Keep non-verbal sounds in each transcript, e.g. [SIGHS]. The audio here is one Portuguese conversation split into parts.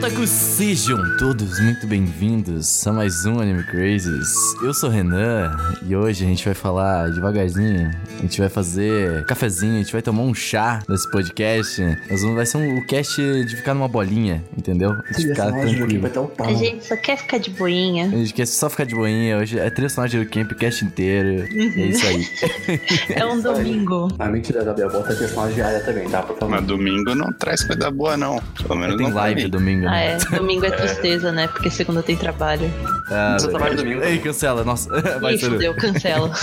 Olá, otakus! Sejam todos muito bem-vindos a mais um Anime Crazes. Eu sou o Renan e hoje a gente vai falar devagarzinho. A gente vai fazer cafezinho, a gente vai tomar um chá nesse podcast. Nós vamos, vai ser um, o cast de ficar numa bolinha, entendeu? De ficar tranquilo. Vai ter um pau. A gente só quer ficar de boinha. A gente quer só ficar de boinha. Hoje é trilha sonora de Camp, o cast inteiro. É isso aí. [LAUGHS] É um domingo. Ah, mentira, Gabriel. Bota a questão diária também, tá? Por favor. Mas domingo não traz coisa boa, não. Pelo menos Tem não live domingo, Ah, é. [LAUGHS] Domingo é tristeza, né? Porque segunda tem trabalho. Ah, Você trabalha domingo? Ei, cancela. Nossa, [LAUGHS] vai Ih, ser. fudeu, cancela. [LAUGHS]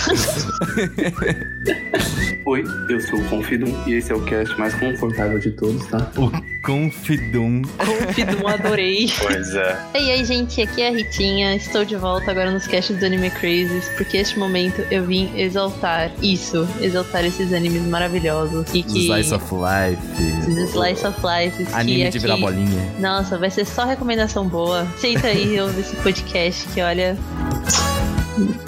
Oi, eu sou o Confidum e esse é o cast mais confortável de todos, tá? O Confidum. Confidum, adorei. Pois é. E aí, gente, aqui é a Ritinha. Estou de volta agora nos casts do Anime Crazes, porque este momento eu vim exaltar isso, exaltar esses animes maravilhosos. E que. Slice of Life. Esses Slice of Life. que Anime de aqui- virar bolinha. Nossa, vai ser só recomendação boa. Senta aí e [LAUGHS] ouve esse podcast que olha.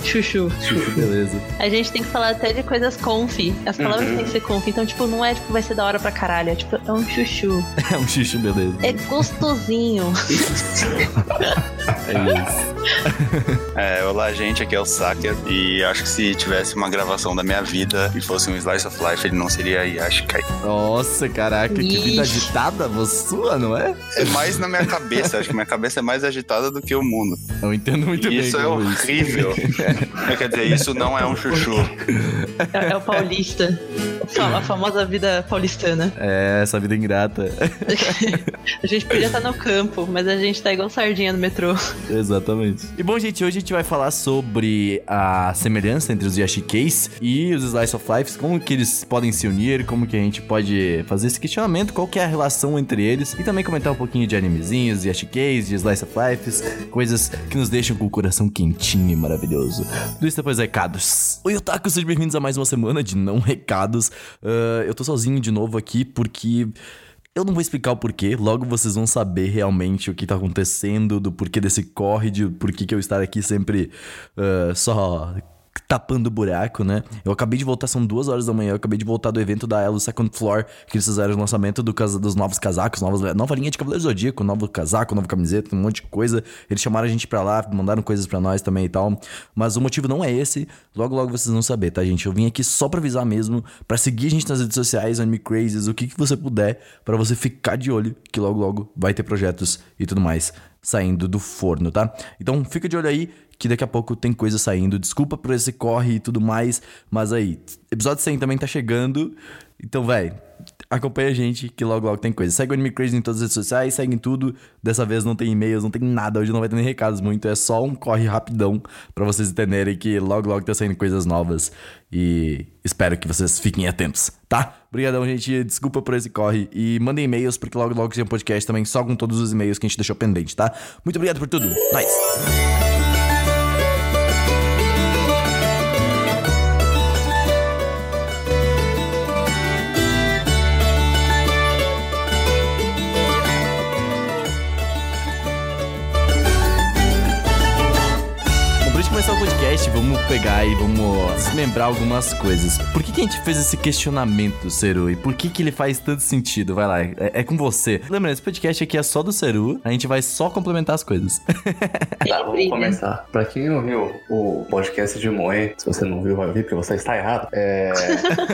Chuchu. Beleza. A gente tem que falar até de coisas conf. As palavras Uhum. têm que ser conf. Então, tipo, não é tipo, vai ser da hora pra caralho. É tipo, é um chuchu. [LAUGHS] É um xixi, beleza. É gostosinho. [LAUGHS] É isso. [LAUGHS] é. Olá, gente. Aqui é o Saker. E acho que se tivesse uma gravação da minha vida e fosse um Slice of Life, ele não seria Yashikai. Nossa, caraca, que vida agitada você sua, não é? É mais na minha cabeça. acho que minha cabeça é mais agitada do que o mundo. Eu entendo muito E bem. isso é horrível. Quer dizer, isso não é um chuchu. É, é o paulista. A famosa vida paulistana. É, essa vida ingrata. [LAUGHS] A gente podia estar no campo, mas a gente tá igual sardinha no metrô. [LAUGHS] Exatamente. E bom, gente, hoje a gente vai falar sobre a semelhança entre os Yashikeis e os Slice of Life, como que eles podem se unir, como que a gente pode fazer esse questionamento, qual que é a relação entre eles, e também comentar um pouquinho de animezinhos, Yashikeis, de Slice of Life, coisas que nos deixam com o coração quentinho e maravilhoso. Tudo isso depois recados. Oi, Otaku, sejam bem-vindos a mais uma semana de não recados. Ah, eu tô sozinho de novo aqui porque... Eu não vou explicar o porquê, logo vocês vão saber realmente o que tá acontecendo, do porquê desse corre, de por que eu estar aqui sempre ah, só tapando buraco, né? Eu acabei de voltar, são duas horas da manhã, eu acabei de voltar do evento da Elo Second Floor, que eles fizeram o lançamento do, casa- dos novos casacos, novas, nova linha de Cavaleiro Zodíaco, novo casaco, nova camiseta, um monte de coisa. Eles chamaram a gente pra lá, mandaram coisas pra nós também e tal. Mas o motivo não é esse, logo logo vocês vão saber, tá, gente? Eu vim aqui só pra avisar mesmo, pra seguir a gente nas redes sociais, Anime Crazes, o que, que você puder, pra você ficar de olho, que logo logo vai ter projetos e tudo mais saindo do forno, tá? Então fica de olho aí, que daqui a pouco tem coisa saindo. Desculpa por esse corre e tudo mais, mas aí, episódio 100 também tá chegando. Então, véi, acompanha a gente que logo logo tem coisa. Segue o Anime Crazy em todas as redes sociais, segue em tudo. Dessa vez não tem e-mails, não tem nada, hoje não vai ter nem recados muito, é só um corre rapidão pra vocês entenderem que logo logo tá saindo coisas novas. E espero que vocês fiquem atentos, tá? Obrigadão, gente. Desculpa por esse corre. E mandem e-mails, porque logo logo tem um podcast também só com todos os e-mails que a gente deixou pendente, tá? Muito obrigado por tudo. Nice. Pegar e vamos desmembrar algumas coisas. Por que, que a gente fez esse questionamento, Seru? E por que, que ele faz tanto sentido? Vai lá, é, é com você. Lembra, esse podcast aqui é só do Seru, a gente vai só complementar as coisas. [LAUGHS] Tá, vamos começar. Pra quem não viu o podcast de Moe, se você não viu, vai ver, porque você está errado. É.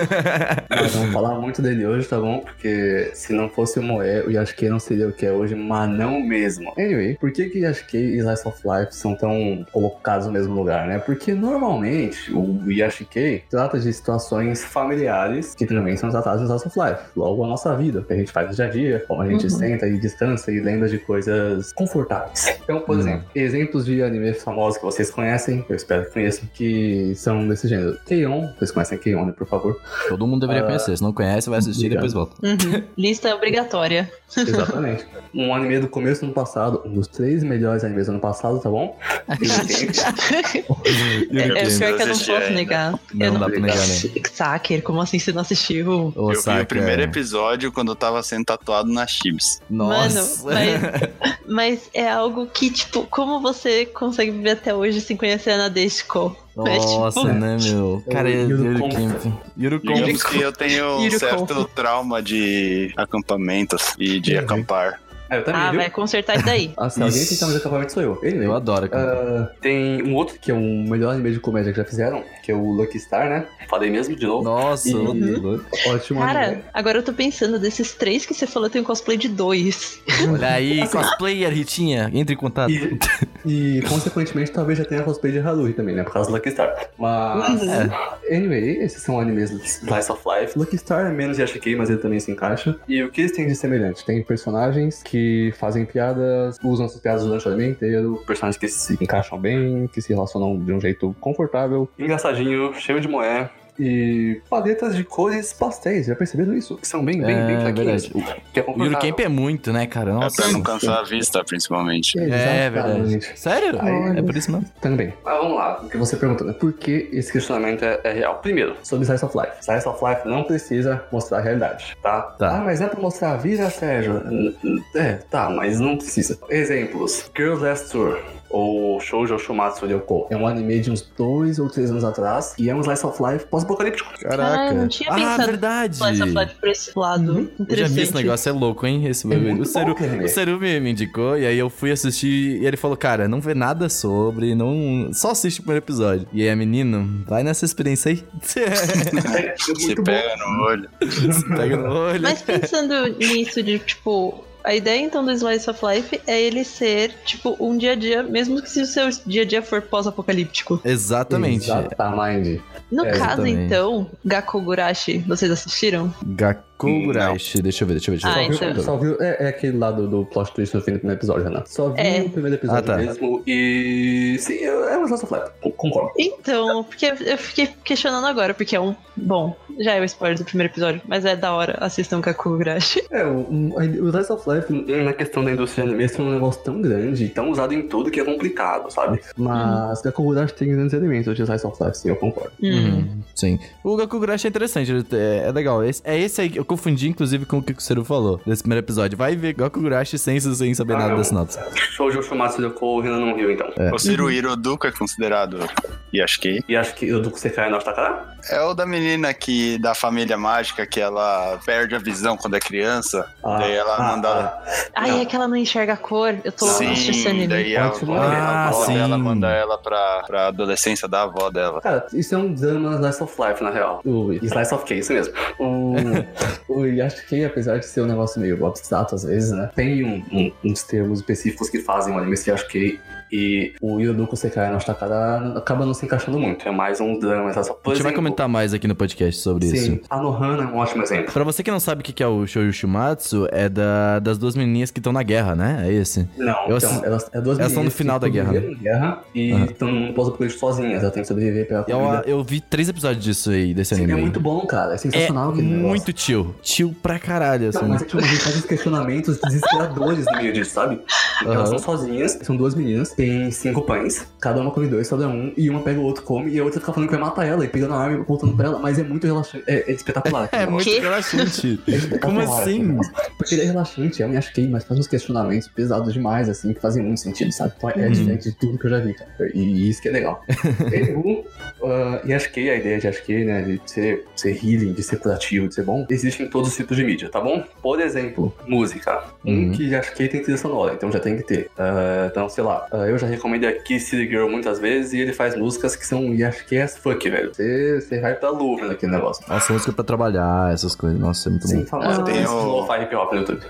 [LAUGHS] Nós vamos falar muito dele hoje, tá bom? Porque se não fosse o Moe, o Yashikei não seria o que é hoje, mas não mesmo. Anyway, por que que Yashikei e Slice of Life são tão colocados no mesmo lugar, né? Porque normalmente o Yashikei trata de situações familiares que também são tratadas em Slice of Life. Logo a nossa vida, o que a gente faz no dia a dia, como a gente Uhum. senta e distância e lembra de coisas confortáveis. Então, por Uhum. exemplo, exemplos de animes famosos que vocês conhecem, eu espero que conheçam, que são desse gênero. Keion, vocês conhecem Keion, né, por favor? Todo mundo deveria Ah, conhecer. Se não conhece, vai assistir e depois volta. Uhum. Lista obrigatória. Exatamente. [LAUGHS] um anime do começo do ano passado, um dos três melhores animes do ano passado, tá bom? É. [LAUGHS] É, pior que eu não posso negar. Não, eu dá pra negar, né? Saker, como assim você não assistiu? Ô, eu vi saca. o primeiro episódio quando eu tava sendo tatuado na Chibs. Nossa. Mano, mas, [LAUGHS] mas é algo que, tipo, como você consegue viver até hoje sem conhecer a Nadeshiko? É, tipo, Nossa, né, meu? [LAUGHS] Cara, o Yuru Yuru Camp. Camp. Yuru Camp. Digamos que eu tenho um certo trauma de acampamentos e de Uhum. acampar. É, eu também, Ah, viu? vai consertar isso daí. [LAUGHS] Ah, se alguém tentar fazer acampamento sou eu. Ele Eu mesmo. adoro. cara. Ah, tem um outro que é o melhor anime de comédia que já fizeram, que é o Lucky Star, né? Falei mesmo de novo. Nossa, e- ô, Ótimo anime. Cara, agora eu tô pensando, desses três que você falou, tem um cosplay de dois. [LAUGHS] Olha aí, cosplayer, Ritinha. Entre em contato. E, e, consequentemente, talvez já tenha cosplay de Haruhi também, né? Por causa do Lucky Star. Mas, anyway, esses são animes do Slice of Life. Lucky Star é menos de Ashikei, mas ele também se encaixa. E o que eles têm de semelhante? Tem personagens que fazem piadas, usam essas piadas durante o anime inteiro, personagens que se encaixam bem, que se relacionam de um jeito confortável, engraçadinho, cheio de moé. E paletas de cores pastéis, já perceberam isso? Que são bem, bem, bem É, verdade. Que é O Yuru confortável. Camp é muito, né, cara? É Nossa. pra não cansar a vista, principalmente. É verdade. Exatamente. Sério? Aí- É por isso mesmo. Também. Mas vamos lá, o que você perguntou, né? Por que esse questionamento é, é real? Primeiro, sobre Slice of Life. Slice of Life não precisa mostrar a realidade, tá? Tá. Ah, mas é pra mostrar a vida, Sérgio? É, tá, mas não precisa. Exemplos. Girls Last Tour. Ou Shoujo Shumatsu Ryoko. É um anime de uns dois ou três anos atrás e é um Slice of Life pós-apocalíptico. Ah, eu não tinha ah, pensado verdade. Slice of Life por esse lado. Uhum. Eu já vi esse negócio, é louco, hein? Esse É muito o Seru, bom o Seru me, me indicou, e aí eu fui assistir, e ele falou, cara, não vê nada sobre, não... Só assiste o primeiro episódio. E aí, menino, vai nessa experiência aí. [LAUGHS] É, é Se muito bom. pega no olho. Pega no olho. Mas pensando nisso de, tipo, a ideia então do Slice of Life é ele ser, tipo, um dia a dia, mesmo que se o seu dia a dia for pós-apocalíptico. Exatamente. Exatamente. No É, caso, exatamente. então, Gakogurashi, vocês assistiram? Gakugurashi. Deixa eu ver, deixa eu ver. Deixa eu Ah, ver. Só viu, então. só viu é, é aquele lado do plot twist no fim do primeiro episódio, Renato. Só vi É. o primeiro episódio Ah, tá. mesmo e. Sim, é um Slice of Life. con- Concordo. Então, porque eu fiquei questionando agora, porque é um. Bom, já é o spoiler do primeiro episódio, mas é da hora, assistam Gakugurashi. [LAUGHS] É, o, o Slice of Life, na questão da indústria de anime, é um negócio tão grande, tão usado em tudo que é complicado, sabe? Mas Gakugurashi tem grandes elementos de Slice of Life, sim, eu concordo. Hum. Uhum, sim. O Gakugurashi é interessante, é, é legal. Esse- é esse aí que eu confundi, inclusive, com o que o Seru falou desse primeiro episódio. Vai ver Gakugurashi sem, sem saber Ah, nada não. da sinopse. Shoujo Shumatsu Ryoko, o Renan não viu, então. É. O Ciruhiro Duka é considerado Yashiki. E acho que o do Sekai no Takara? É o da menina que da família mágica que ela perde a visão quando é criança. Ah, daí ela ah, manda. ah. É que ela não enxerga a cor. Eu tô assistindo esse Sim, anime. daí a Ótimo. avó, a Ah, avó sim. dela manda ela pra, pra adolescência da avó dela. Cara, isso é um drama Slice of Life, na real. O Slice of Case mesmo. O, [LAUGHS] o Yashikei, apesar de ser um negócio meio abstrato às vezes, né? Tem um- um- uns termos específicos que fazem o anime ser Yashikei. E o Yodoku Sekai no Takara acaba não se encaixando muito. É mais um drama. Of- A gente vai exemplo, comentar mais aqui no podcast sobre Sim, isso. a Nohana é um ótimo exemplo. Pra você que não sabe o que é o Shoujo Shumatsu, é da, das duas menininhas que estão na guerra, né? É esse. Não, Eu então, elas, é duas elas estão no final da guerra, né? guerra e estão num pós-apocalipse sozinhas. Elas têm que sobreviver pela Eu, comida. eu vi três episódios disso aí, desse Sim, anime. é muito bom, cara. É É sensacional negócio. muito chill. Chill pra caralho, assim. Não, mas é tipo, a gente faz uns questionamentos desesperadores no meio disso, sabe? Aham. Elas são sozinhas, são duas meninas, tem cinco pães, cada uma come dois, sobra um, e uma pega o outro, come, e a outra fica falando que vai matar ela, e pegando a arma e voltando pra ela, mas é muito relaxante, é, é espetacular. [LAUGHS] É negócio. muito relaxante. [LAUGHS] É Como assim? negócio. Porque ele é relaxante, é um Yashikei, mas faz uns questionamentos pesados demais, assim, que fazem muito sentido, sabe? Então é Uhum. diferente de tudo que eu já vi, cara. E isso que é legal. [LAUGHS] Erro, uh, Yashikei, a ideia de Yashikei, né, de ser, ser healing, de ser curativo, de ser bom, existe em todos os tipos de mídia, tá bom? Por exemplo, música. Uhum. Um que Yashikei tem trilha sonora, então já tem que ter. Uh, então, sei lá, uh, eu já recomendei aqui City Girl muitas vezes e ele faz músicas que são Yashikei as fuck, velho. Você, você vai pra luva naquele negócio. Nossa, música pra trabalhar, essas coisas. Nossa, é muito Sim, bom. famosa Ah. tem o- lo-fi hip hop no YouTube.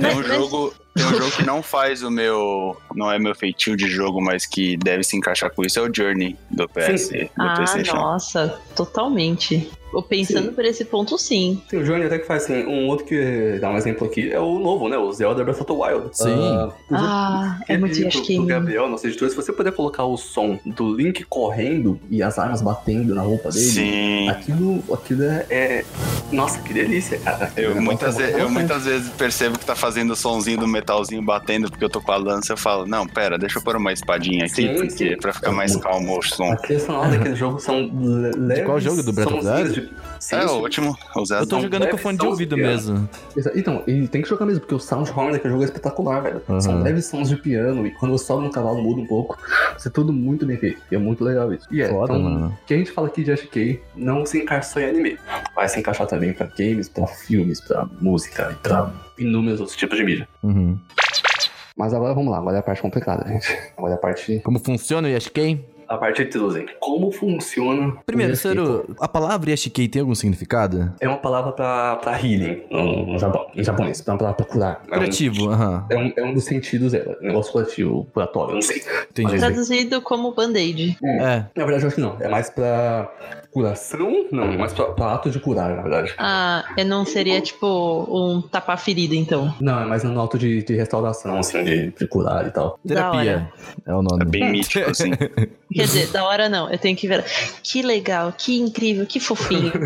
Tem um jogo. Tem um jogo que não faz o meu. Não é meu feitio de jogo, mas que deve se encaixar com isso, é o Journey do PS, Sim. do Ah, Playstation. nossa, totalmente. Pensando Sim. por esse ponto, sim. Tem o Johnny até que faz assim, um outro que dá um exemplo aqui é o novo, né? O Zelda Breath of the Wild. Sim. Ah, por exemplo, Ah, é Queria muito pro, Yashikei. pro Gabriel, nosso editor, se você puder colocar o som do Link correndo e as armas batendo na roupa dele. Sim. Aquilo, aquilo é, é- Nossa, que delícia, cara. Eu negócio muitas, é ve- eu muitas vezes percebo que tá fazendo o sonzinho do metalzinho batendo porque eu tô com a lança, eu falo, não, pera, deixa eu pôr uma espadinha aqui, Sim, porque, sim. pra ficar mais calmo o som. A trilha sonora daquele jogo são le- leves. qual jogo? Do Breath of the sonzinhos É, sim. o último, o Zé Eu tô jogando com fone de ouvido mesmo. Então, e tem que jogar mesmo, porque o sound horn daquele jogo é espetacular, velho. Uhum. São leves sons de piano, e quando você sobe no cavalo muda um pouco. [LAUGHS] Isso é tudo muito bem feito. E é muito legal isso. E é, Foda, então, mano. o que a gente fala aqui de SK não se encaixa só em anime. Vai se encaixar também pra games, pra filmes, pra música e pra inúmeros outros tipos de mídia. Uhum. Mas agora vamos lá, agora é a parte complicada, gente. Agora é a parte. Como funciona o Yashikei? A parte de Truzen. Como funciona. o Primeiro? Cero, a palavra Yashikei tem algum significado? É uma palavra pra, pra healing no, no Japão, em japonês. É uma palavra pra curar. É um, Curativo, aham. é um, é um dos sentidos dela. Negócio curativo, curatório, não sei. Entendi. Mas- Traduzido como band-aid. É. Na verdade, eu acho que não. É mais pra curação? Não, é mais pra, pra ato de curar, na verdade. Ah, é, não seria tipo um tapar ferida, então. Não, é mais no ato de, de restauração, assim, de, de curar e tal. Terapia é o nome. É bem mítico, assim. [LAUGHS] Quer dizer, da hora não, eu tenho que ver. Que legal, que incrível, que fofinho. [LAUGHS]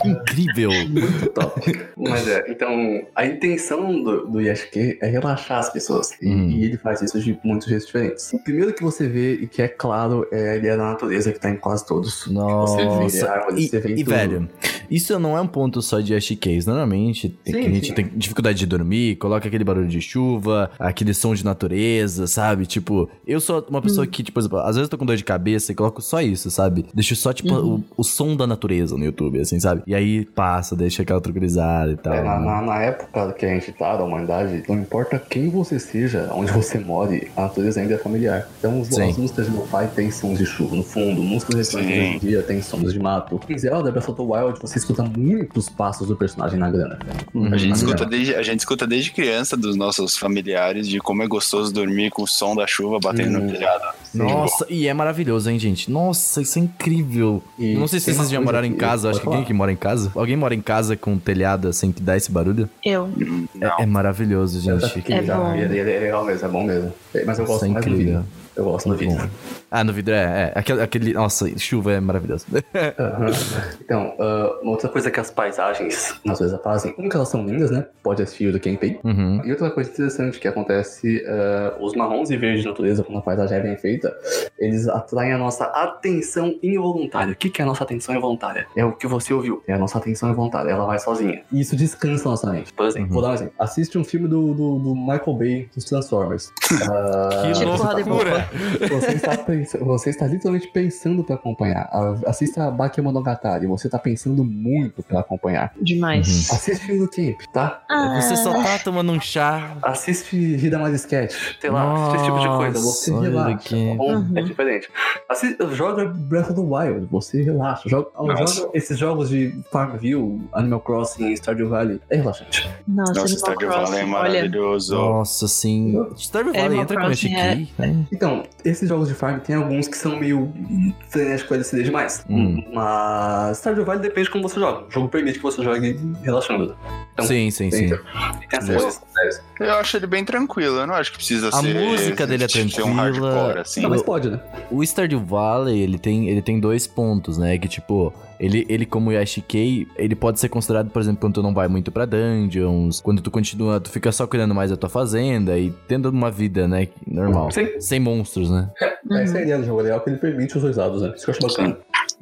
Que incrível. Muito top. Mas é, então, a intenção do, do Yashike é relaxar as pessoas. E, Hum. e ele faz isso de muitos jeitos diferentes. O primeiro que você vê, e que é claro, é a ideia da natureza que tá em quase todos. Você vê Nossa. árvores, E, você e, velho, isso não é um ponto só de Yashikeis. Normalmente, tem, Sim, gente sim. tem dificuldade de dormir, coloca aquele barulho de chuva, aquele som de natureza, sabe? Tipo, eu sou uma pessoa Hum. que, tipo, às vezes eu tô com dor de cabeça e coloco só isso, sabe? Deixo só, tipo, Uhum. o, o som da natureza no YouTube, assim, sabe? E aí passa, deixa aquela tranquilizada e tal. É, na, né? na- na época que a gente tá, da humanidade, não importa quem você seja, onde você more, a natureza ainda é familiar. Então, os, as músicas de Lo-Fi tem sons de chuva no fundo, músicas Sim. hoje em dia tem sons de mato. Em Zelda, Breath of the Wild, você escuta muitos passos do personagem na grana. Uhum. A gente, Na escuta grana. desde, a gente escuta desde criança dos nossos familiares de como é gostoso dormir com o som da chuva batendo Hum. no telhado. Nossa, e é maravilhoso, hein, gente? Nossa, isso é incrível. E não sei se vocês já moraram em casa, acho que alguém que mora em casa. Alguém mora em casa com telhado assim que dá esse barulho? Eu. É, é maravilhoso, gente. É bom. ele é legal mesmo, é bom mesmo. Mas eu Isso gosto é mais do incrível. vídeo. Eu gosto no bom. Ah, no vidro é, é. Aquele, aquele- Nossa, chuva é maravilhoso. Aham. Então, ah, uma outra coisa que as paisagens na natureza fazem, como que elas são lindas, né? Pode assistir o do Kenpei. Uhum. E outra coisa interessante que acontece, ah, os marrons e verdes de natureza, quando a paisagem é bem feita, eles atraem a nossa atenção involuntária. O que, que é a nossa atenção involuntária? É o que você ouviu. É a nossa atenção involuntária. Ela vai sozinha. E isso descansa a nossa mente. Por exemplo, Uhum. vou dar um exemplo. Assiste um filme do, do, do Michael Bay dos Transformers. [LAUGHS] Ah, Que Tipo loucura! Você está, pens- você está literalmente pensando pra acompanhar. Assista a Bakemonogatari, você tá pensando muito pra acompanhar. Demais. Assiste o Camp, tá? Ah, Você só tá tomando um chá. Assiste Hida Mais Sketch, sei lá, assiste esse tipo de coisa. Você Nossa, relaxa, aqui. tá bom? Uhum. É diferente. Assi- joga Breath of the Wild, você relaxa. Joga, Nossa. joga esses jogos de Farmville, Animal Crossing, Stardew Valley. É relaxante. Nossa, Nossa, Animal Stardew Valley é Crossing, olha. maravilhoso. Nossa, sim. Stardew Valley Animal entra com Crossing Yashikei. né? Então, esses jogos de farm tem alguns que são meio frenéticos LCD demais. Hum. Mas Stardew Valley depende de como você joga. O jogo permite que você jogue relaxando. Então, Sim, sim, sim. Essas Eu- acho ele bem tranquilo, eu não acho que precisa A ser. música dele é ser um tranquila. hardcore, assim. Não, mas pode, né? O Stardew Valley, ele tem, ele tem dois pontos, né? Que, tipo, ele, ele como Yashikei, ele pode ser considerado, por exemplo, quando tu não vai muito pra dungeons, quando tu continua, tu fica só cuidando mais da tua fazenda e tendo uma vida, né, normal. Sim. Sem monstros, né? [LAUGHS] Essa é a ideia do jogo, é legal que ele permite os dois lados, né? Isso que eu acho bacana.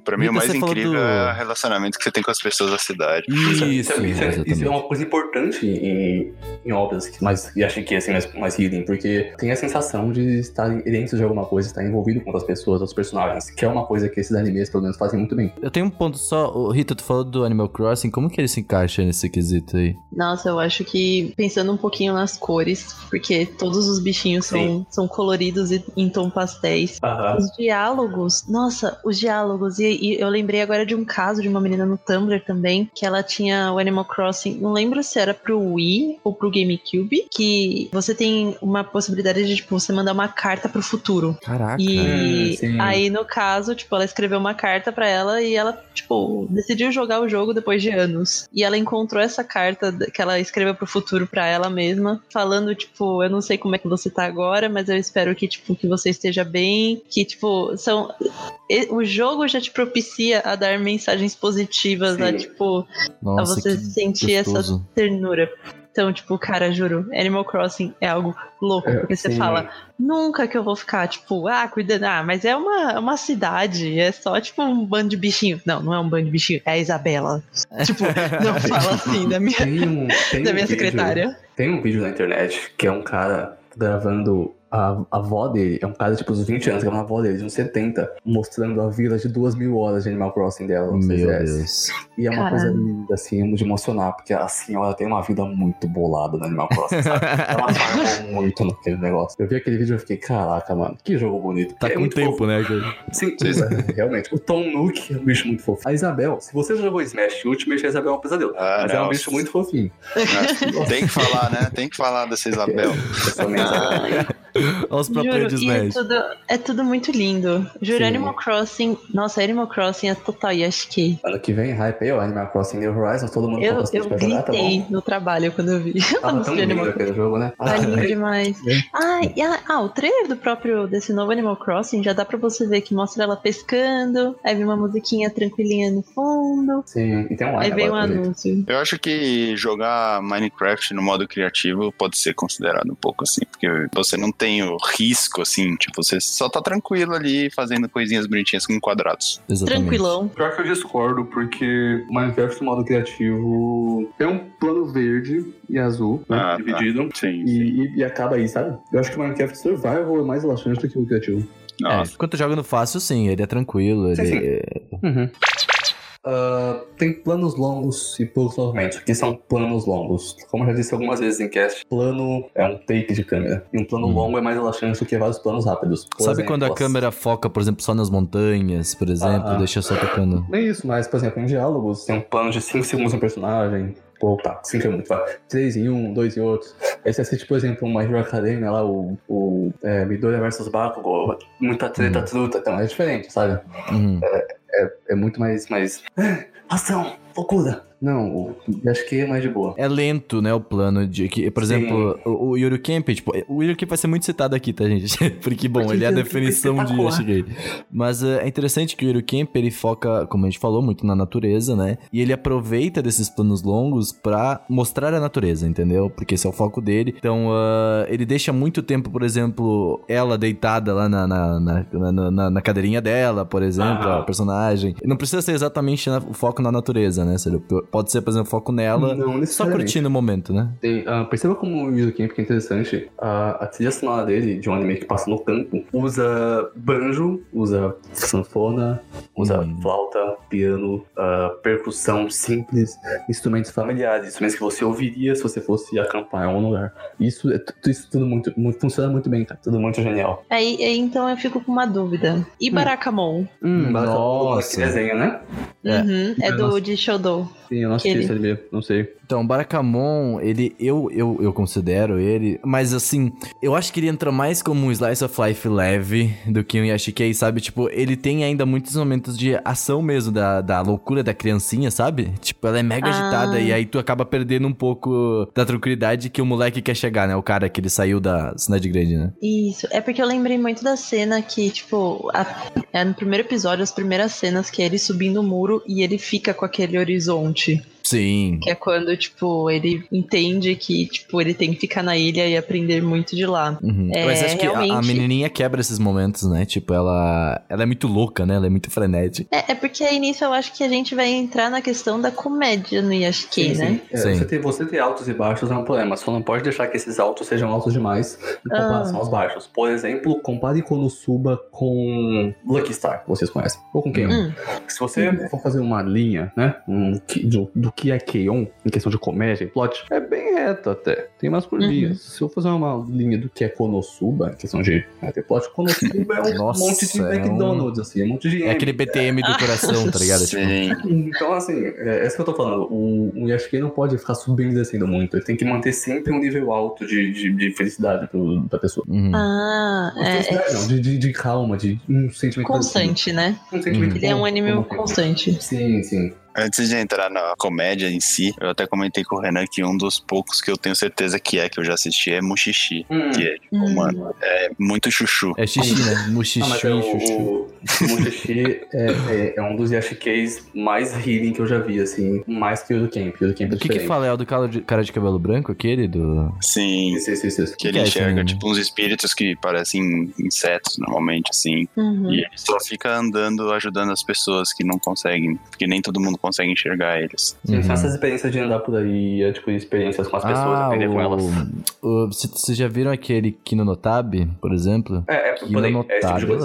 Pra mim, o mais incrível do- é o relacionamento que você tem com as pessoas da cidade. Isso, é- Isso, isso, é- isso é uma coisa importante em, em obras mais, e acho que assim, mais, mais healing, porque tem a sensação de estar dentro de alguma coisa, estar envolvido com outras pessoas, outros personagens, que é uma coisa que esses animes, pelo menos, fazem muito bem. Eu tenho um ponto só, Ô, Rita, tu falou do Animal Crossing, como que ele se encaixa nesse quesito aí? Nossa, eu acho que pensando um pouquinho nas cores, porque todos os bichinhos são, são coloridos e em tom pastéis. Aham. Os diálogos, nossa, os diálogos. E, e eu lembrei agora de um caso de uma menina no Tumblr também, que ela tinha o Animal Crossing, não lembro se era pro Wii ou pro GameCube, que você tem uma possibilidade de, tipo, você mandar uma carta pro futuro. Caraca. E sim. aí, no caso, tipo, ela escreveu uma carta pra ela e ela, tipo, decidiu jogar o jogo depois de anos. E ela encontrou essa carta que ela escreveu pro futuro pra ela mesma, falando, tipo, eu não sei como é que você tá agora, mas eu espero que, tipo, que você esteja bem. Que, tipo, são. O jogo já te propicia a dar mensagens positivas, a, Sim. tipo, Nossa, você que sentir essa gostoso. ternura. Então, tipo, cara, juro, Animal Crossing é algo louco, É, porque você sim. fala, nunca que eu vou ficar, tipo, ah, cuidando, ah, mas é uma, é uma cidade, é só, tipo, um bando de bichinho. Não, não é um bando de bichinho, é a Isabela. tipo, não [LAUGHS] fala assim da minha, Tem um, tem [LAUGHS] da um minha vídeo- secretária. Tem um vídeo na internet que é um cara gravando a, a avó dele, é um cara tipo uns 20 anos, gravando a avó dele, de uns 70, mostrando a vila de duas mil horas de Animal Crossing dela. no Meu 3DS. Deus. E é uma Caralho. coisa linda, assim, de emocionar, porque a senhora tem uma vida muito bolada no Animal Crossing, sabe? [LAUGHS] Ela farmou muito naquele negócio. Eu vi aquele vídeo e eu fiquei, caraca, mano, que jogo bonito. Tá É com muito tempo, fofo. né? Sim, é, [LAUGHS] realmente. O Tom Nook é um bicho muito fofo. A Isabel, se você já jogou Smash Ultimate, a Isabel é um pesadelo. Ah, mas é um não. bicho muito fofinho. Tem que falar, né? Tem que falar dessa [LAUGHS] Isabel. Pessoalmente, Isabel. Olha os pro Juro, de e é Smash. tudo, é tudo muito lindo. Juro, Sim. Animal Crossing. Nossa, Animal Crossing é total Yashiki. Ano que vem, hype aí, ó, Animal Crossing New Horizons, todo mundo Eu, tá eu jogar, tá gritei bom? no trabalho quando eu vi. [LAUGHS] Tava tão lindo aquele jogo, né? Tá lindo Ah, [LAUGHS] demais. É. Ah, e a- ah, o trailer do próprio desse novo Animal Crossing já dá pra você ver que mostra ela pescando, aí vem uma musiquinha tranquilinha no fundo, Sim, e tem um aí vem um anúncio. Eu acho que jogar Minecraft no modo criativo pode ser considerado um pouco assim, porque você não tem o risco, assim, tipo, você só tá tranquilo ali fazendo coisinhas bonitinhas com quadrados. Exatamente. Tranquilão. Pior que eu discordo, porque Minecraft no modo criativo tem um plano verde e azul, né, Ah, tá. dividido. Sim. E, e- e acaba aí, sabe? Eu acho que o Minecraft Survival é mais relaxante do que o criativo. É, Nossa. quando tu joga no fácil, sim, ele é tranquilo. Ele... Sim, sim. Ah, tem planos longos e poucos movimentos. O que são planos longos? Como eu já disse algumas vezes em cast, plano é um take de câmera. E um plano Hum. longo é mais relaxante do que vários planos rápidos. Por Sabe exemplo, quando a as- câmera foca, por exemplo, só nas montanhas, por exemplo, Aham. deixa só tocando. Nem isso, mas, por exemplo, em diálogos, tem um plano de 5 segundos no personagem. Pô, tá, 5 é muito, vai. 3 em um, 2 em outro. Aí você assiste, por exemplo, uma Hero Academia lá, o, o é, Midoriya vs Bakugo, muita treta, truta, então é diferente, sabe? Uhum. É muito mais, mais... [GASPS] Ação, loucura. Não, acho que é mais de boa. É lento, né, o plano de que, por Sim. exemplo, o, o Yuri Camp, tipo, o Yuri Camp vai ser muito citado aqui, tá, gente? [LAUGHS] Porque, bom, Porque ele é a é definição de. Yashigei. Mas é, é interessante que o Yuri Camp, ele foca, como a gente falou, muito na natureza, né? E ele aproveita desses planos longos pra mostrar a natureza, entendeu? Porque esse é o foco dele. Então, ah, ele deixa muito tempo, por exemplo, ela deitada lá na, na, na, na- na- cadeirinha dela, por exemplo, Aham. a personagem. Não precisa ser exatamente o foco na natureza, né? Seria- Pode ser, por exemplo, foco nela. Não Só curtindo o momento, né? Tem, ah, perceba como o Yuzu Camp que é interessante. A, a trilha sonora dele, de um anime que passa no campo, usa banjo, usa sanfona, usa Hum. flauta, piano, ah, percussão simples, instrumentos familiares, instrumentos que você ouviria se você fosse acampar em algum lugar. Isso, é isso tudo muito, muito- funciona muito bem, cara. Tudo muito genial. Aí, aí, então eu fico com uma dúvida. E Barakamon? Hum, Obama, nossa. que desenho, né? É. Uhum, é do Nossa. de Shodo. Sim, eu não assisti Ele. não sei. Então, Barakamon, ele, eu, eu, eu considero ele, mas assim, eu acho que ele entra mais como um slice of life leve do que um Yashikei, sabe? Tipo, ele tem ainda muitos momentos de ação mesmo, da, da loucura da criancinha, sabe? Tipo, ela é mega Ah. agitada e aí tu acaba perdendo um pouco da tranquilidade que o moleque quer chegar, né? O cara que ele saiu da cidade grande, né? Isso, é porque eu lembrei muito da cena que, tipo, a- é no primeiro episódio, as primeiras cenas que é ele subindo o muro e ele fica com aquele horizonte. Sim. Que é quando, tipo, ele entende que, tipo, ele tem que ficar na ilha e aprender muito de lá. Uhum. É, Mas acho que a- a, realmente- menininha quebra esses momentos, né? Tipo, ela, ela é muito louca, né? Ela é muito frenética. É, é porque aí nisso eu acho que a gente vai entrar na questão da comédia no Yashiki, né? É, Sim. Você, ter, você ter altos e baixos é um problema. Só não pode deixar que esses altos sejam altos demais em Ah. comparação aos baixos. Por exemplo, compare Konosuba com Lucky Star, que vocês conhecem. Ou com Keion. Hum. Se você for fazer uma linha, né? Um, do, do que é Keion, em questão de comédia e plot, é bem reto até. Tem umas curvinhas. Uhum. Se eu fazer uma linha do que é Konosuba, em questão de ter plot, Konosuba é um [LAUGHS] Nossa, monte de é um- McDonald's, assim, é um monte de É M. aquele BTM do [LAUGHS] coração, tá ligado? Tipo. Então, assim, é, é isso que eu tô falando. O, o Yashiki não pode ficar subindo e descendo muito. Ele tem que manter sempre um nível alto de, de, de felicidade pro, pra pessoa. uhum. Ah, é, felicidade não, de, de, de calma, de um é sentimento constante, né? Um sentimento Ele é um anime constante. Sim, sim. Antes de entrar na comédia em si, eu até comentei com o Renan que um dos poucos que eu tenho certeza que é, que eu já assisti, é Mushishi. Hum. Que é, tipo, Hum. mano, é muito chuchu. É xixi, né? Ah, mas Muxixi é e o, chuchu. Mushishi é, é, é um dos Yashikeis mais healing que eu já vi, assim. Mais que o do Camp. O do Camp é O que que fala? É o do cara de, cara de cabelo branco, aquele do... Sim. Isso, isso, isso. isso. Que ele que é enxerga, tipo, uns espíritos que parecem insetos, normalmente, assim. Uhum. E ele só fica andando, ajudando as pessoas que não conseguem, porque nem todo mundo consegue enxergar eles. Sim, Uhum. essas experiências de andar por aí, é, tipo, experiências com as pessoas, Ah, aprender com o- elas. o- c- Vocês já viram aquele Kino Notabe, por exemplo? É, é, Kino por aí, é esse tipo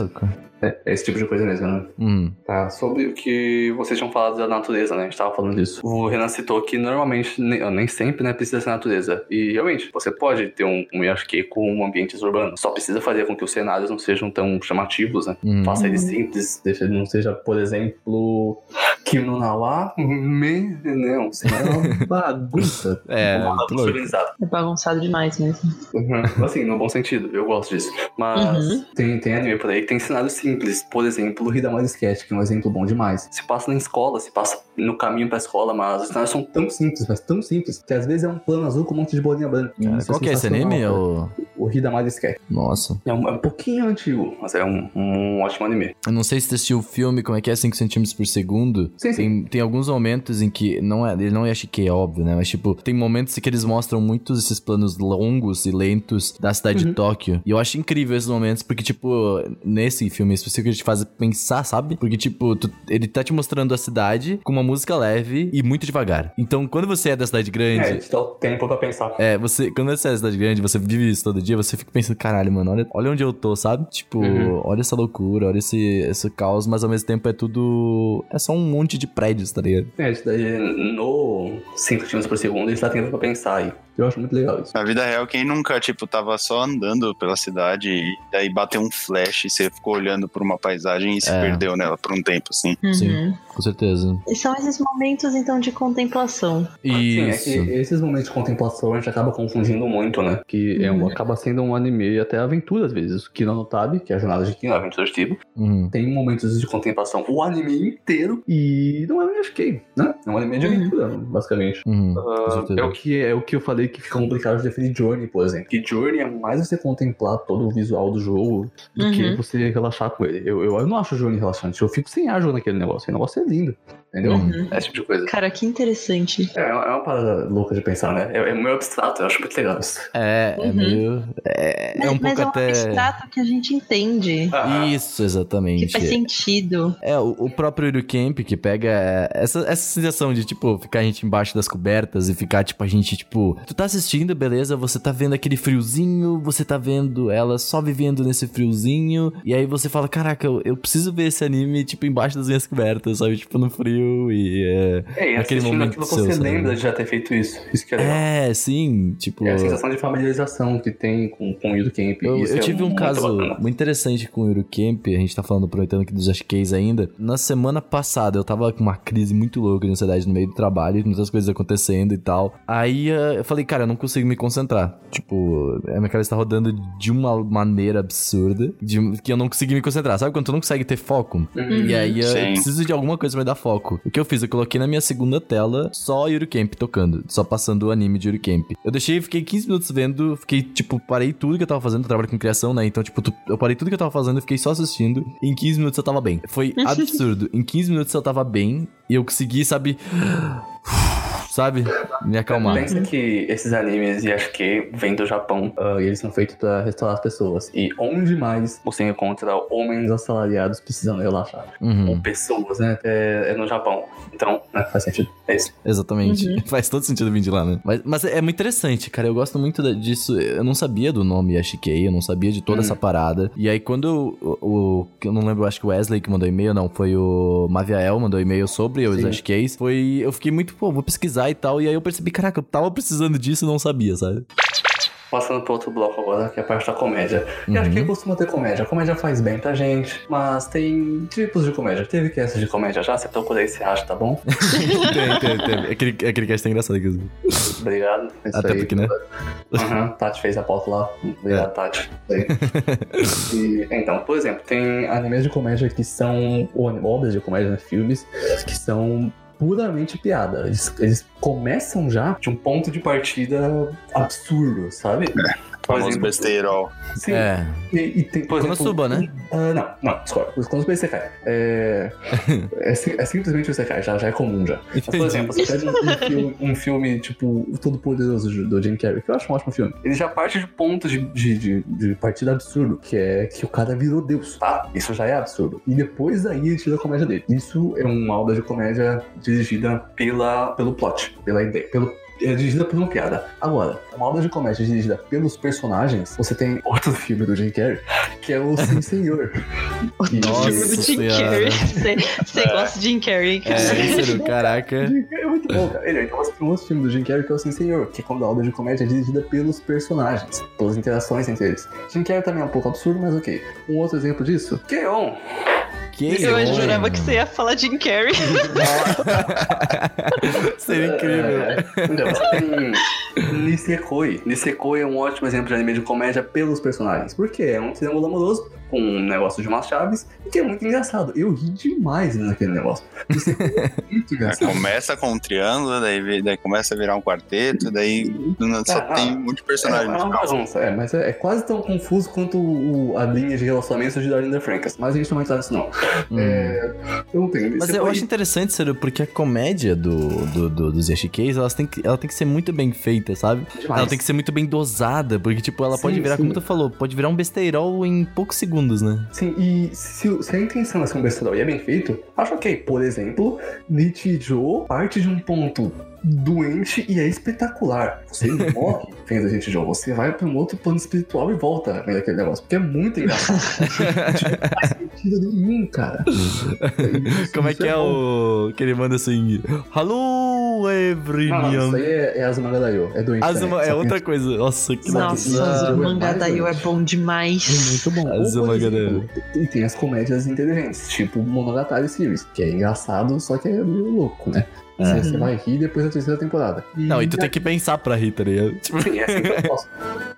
É, é esse tipo de coisa mesmo, né? Hum. Tá, sobre o que vocês tinham falado da natureza, né? A gente tava falando disso. O Renan citou que normalmente, nem, nem sempre, né, precisa ser natureza. E realmente, você pode ter um, um Yashike com ambientes urbanos. Só precisa fazer com que os cenários não sejam tão chamativos, né? Hum. Faça ele simples, deixa ele não seja, por exemplo, Kim no Nawa, me, não, cenário é uma bagunça. É, uma muito bagunça louco. organizada. É bagunçado demais mesmo. Uhum. Assim, no bom sentido, eu gosto disso. Mas Uhum. tem, tem anime por aí que tem cenários simples. Por exemplo, o Hidamari Sketch, que é um exemplo bom demais. Se passa na escola, se passa no caminho pra escola, mas os cenários são tão simples, mas tão simples, que às vezes é um plano azul com um monte de bolinha branca. Cara, Isso qual que é esse anime? É sensacional, o... Hidamari Sketch. Nossa. É um, é um pouquinho antigo, mas é um, um ótimo anime. Eu não sei se você assistiu o filme, como é que é 5 centímetros por segundo. Sim, sim. Tem, tem alguns momentos em que. Não é, ele não é chique, é óbvio, né? Mas, tipo, tem momentos em que eles mostram muitos esses planos longos e lentos da cidade Uhum. de Tóquio. E eu acho incrível esses momentos, porque, tipo, nesse filme específico, ele te faz pensar, sabe? Porque, tipo, tu- ele tá te mostrando a cidade com uma música leve e muito devagar. Então, quando você é da cidade É, grande. te dá o tempo pra pensar. É, você, quando você é da cidade grande, você vive isso todo dia, você fica pensando, caralho, mano, olha, olha onde eu tô, sabe? Tipo, Uhum. olha essa loucura, olha esse, esse caos, mas ao mesmo tempo é tudo. É só um monte de prédios, tá ligado? É, isso daí no 5 km por segundo eles dá tempo pra pensar aí. Eu acho muito legal isso. Na vida real, quem nunca, tipo, tava só andando pela cidade e daí bateu um flash e você ficou olhando por uma paisagem e se É. perdeu nela por um tempo, assim. Sim. Uhum. Com certeza. E são esses momentos, então, de contemplação. Sim, é Isso. que esses momentos de contemplação a gente acaba confundindo muito, né? Que é um, Uhum. acaba sendo um anime até aventura, às vezes. O Kino no Tabi, que é a jornada de Kino, aventura de Tibo, Uhum. tem momentos de contemplação o anime inteiro e não é um FK, né? É um anime de Uhum. aventura, basicamente. Uhum. Com Ah, certeza. é, o que, é o que eu falei que fica complicado de definir Journey, por exemplo. Que Journey é mais você contemplar todo o visual do jogo do que Uhum. você relaxar com ele. Eu, eu, eu não acho Journey relaxante, eu fico sem ar jogando aquele negócio. O negócio é lindo, entendeu? Uhum. Esse tipo de coisa. Cara, que interessante. É, é uma parada louca de pensar, né? É, é meio abstrato, eu acho muito legal isso. É, é Uhum. meio. É, é um mas pouco é um até. abstrato que a gente entende. Isso, Que exatamente. faz sentido. É, o, o próprio Eurocamp que pega essa, essa sensação de, tipo, ficar a gente embaixo das cobertas e ficar, tipo, a gente, tipo, tu tá assistindo, beleza, você tá vendo aquele friozinho, você tá vendo ela só vivendo nesse friozinho, e aí você fala, caraca, eu, eu preciso ver esse anime, tipo, embaixo das minhas cobertas, sabe? Tipo, no frio e. É, É, e assistindo momento aquilo seu, você sabe? lembra de já ter feito isso. Isso que é legal. é sim, tipo. É a sensação de familiarização que tem com, com o Eurocamp. Eu, isso eu é tive um caso bacana. muito interessante com o Eurocamp, a gente tá falando, aproveitando aqui dos Ashkeys ainda. Na semana passada, eu tava com uma crise muito louca de ansiedade no meio do trabalho, muitas coisas acontecendo e tal. Aí eh, eu falei, cara, eu não consigo me concentrar. Tipo, a minha cabeça tá rodando de uma maneira absurda, de, que eu não consegui me concentrar. Sabe quando tu não consegue ter foco? Uhum. E aí eu Sim. preciso de alguma coisa pra me dar foco. O que eu fiz? Eu coloquei na minha segunda tela só Yuri Camp tocando, só passando o anime de Yuri Camp. Eu deixei, fiquei 15 minutos vendo, fiquei, tipo, parei tudo que eu tava fazendo, eu trabalho com criação, né? Então, tipo, eu parei tudo que eu tava fazendo e fiquei só assistindo. E em 15 minutos eu tava bem. Foi [LAUGHS] absurdo. em 15 minutos eu tava bem e eu consegui, sabe. [SIGHS] Sabe? Me acalmar. Pensa que esses animes, e acho que vêm do Japão, ah, e eles são feitos pra restaurar as pessoas. E onde mais você encontra homens assalariados precisando relaxar? Uhum. Ou pessoas, né? É, é no Japão. Então, né, faz sentido. É isso. Exatamente. Uhum. [LAUGHS] Faz todo sentido vir de lá, né? Mas, mas é muito interessante, cara. Eu gosto muito disso. Eu não sabia do nome Yashikei, eu não sabia de toda Hum. essa parada. E aí, quando o, Eu não lembro, acho que o Wesley que mandou e-mail, não. Foi o Maviael mandou e-mail sobre os. Yashikeis. Foi. Eu fiquei muito, pô, vou pesquisar e tal. E aí eu percebi, caraca, eu tava precisando disso e não sabia, sabe? Passando pro outro bloco agora, que é a parte da comédia. E Uhum. acho que costuma ter comédia. A comédia faz bem pra gente, mas tem tipos de comédia. Teve cast de comédia já? Você procura aí, você acha, tá bom? [LAUGHS] tem, tem, tem. Aquele, aquele cast é engraçado, inclusive. Obrigado. É Isso Até aí. porque, né? Aham, Tati fez a pauta lá. Obrigado, É. Tati. E, então, por exemplo, tem animes de comédia que são. Ou obras de comédia, né, filmes, que são puramente piada. Eles, eles começam já de um ponto de partida absurdo, sabe? Por Famoso exemplo, besteirol. Sim, É. e, e tem, por exemplo... Konosuba, né? Ah, não, não, discordo. Os Konosuba é Isekai. [LAUGHS] É, é, é simplesmente o Isekai, já, já é comum já. Mas, por [LAUGHS] exemplo, você pega um, um filme, um filme, tipo, O Todo Poderoso do- do Jim Carrey, que eu acho um ótimo filme. Ele já parte de pontos de, de, de, de partida absurdo, que é que o cara virou Deus, tá? Isso já é absurdo. E depois daí ele tira a comédia dele. Isso é uma aula de comédia dirigida pela, pelo plot, pela ideia, pelo é dirigida por uma piada. Agora, uma obra de comédia dirigida pelos personagens, você tem outro filme do Jim Carrey, que é o Sim Senhor. [LAUGHS] O Nossa filme do Jim. Carrey. Você você gosta de Jim Carrey, cara. É, Cícero, caraca. Jim Carrey é muito bom, cara. Ele, então tem um outro filme do Jim Carrey que é o Sim Senhor, que é quando a obra de comédia é dirigida pelos personagens, pelas interações entre eles. Jim Carrey também é um pouco absurdo, mas ok. Um outro exemplo disso, Keon. Que Eu bom. jurava que você ia falar Jim Carrey. [LAUGHS] Seria incrível. É, então, tem Nisekoi. Nisekoi é um ótimo exemplo de anime de comédia pelos personagens. Porque é um triângulo amoroso com um negócio de umas chaves e que é muito engraçado. Eu ri demais naquele negócio. É muito [LAUGHS] Aí engraçado. Começa com um triângulo, daí, daí começa a virar um quarteto, daí nada só Ah, tem ah. um monte de É, é uma bagunça, é, mas é, é quase tão confuso quanto o, a linha de relacionamento de Darling the Frankas. Mas a gente não vai entrar nisso, não. Hum. [LAUGHS] É, eu não tenho. Mas eu Nisekoi- acho interessante, Ciro, porque a comédia do, do, do- dos Yashikis, elas tem que, ela tem que ser muito bem feita, sabe? Demais. Ela tem que ser muito bem dosada, porque, tipo, ela Sim, pode virar, sim. como tu falou, pode virar um besteirol em poucos segundos, né? Sim, e se, se a intenção é ser um besterol e é bem feito, acho ok. Por exemplo, Nichijou parte de um ponto doente e é espetacular. Você não [LAUGHS] morre vendo Nichijou, você vai pra um outro plano espiritual e volta vendo aquele negócio, porque é muito engraçado. não [LAUGHS] faz sentido nenhum, cara. Isso- [LAUGHS] Como é que é bom. o. que ele manda assim. Hello, Não, não, isso everyone. aí é, é Azuma Gadaio, é também, é outra coisa. Nossa, que Nossa, Nossa, o eu- mangá mais da Yu é bom É demais. muito bom. Exemplo, Gadaio. E tem as comédias inteligentes, tipo Monogatari Series, que é engraçado, só que é meio louco, né? Você, É. você vai rir depois da terceira temporada. Não, e tu tem que pensar pra rir, tá ligado? Tipo, [LAUGHS] Sim, é assim que eu posso.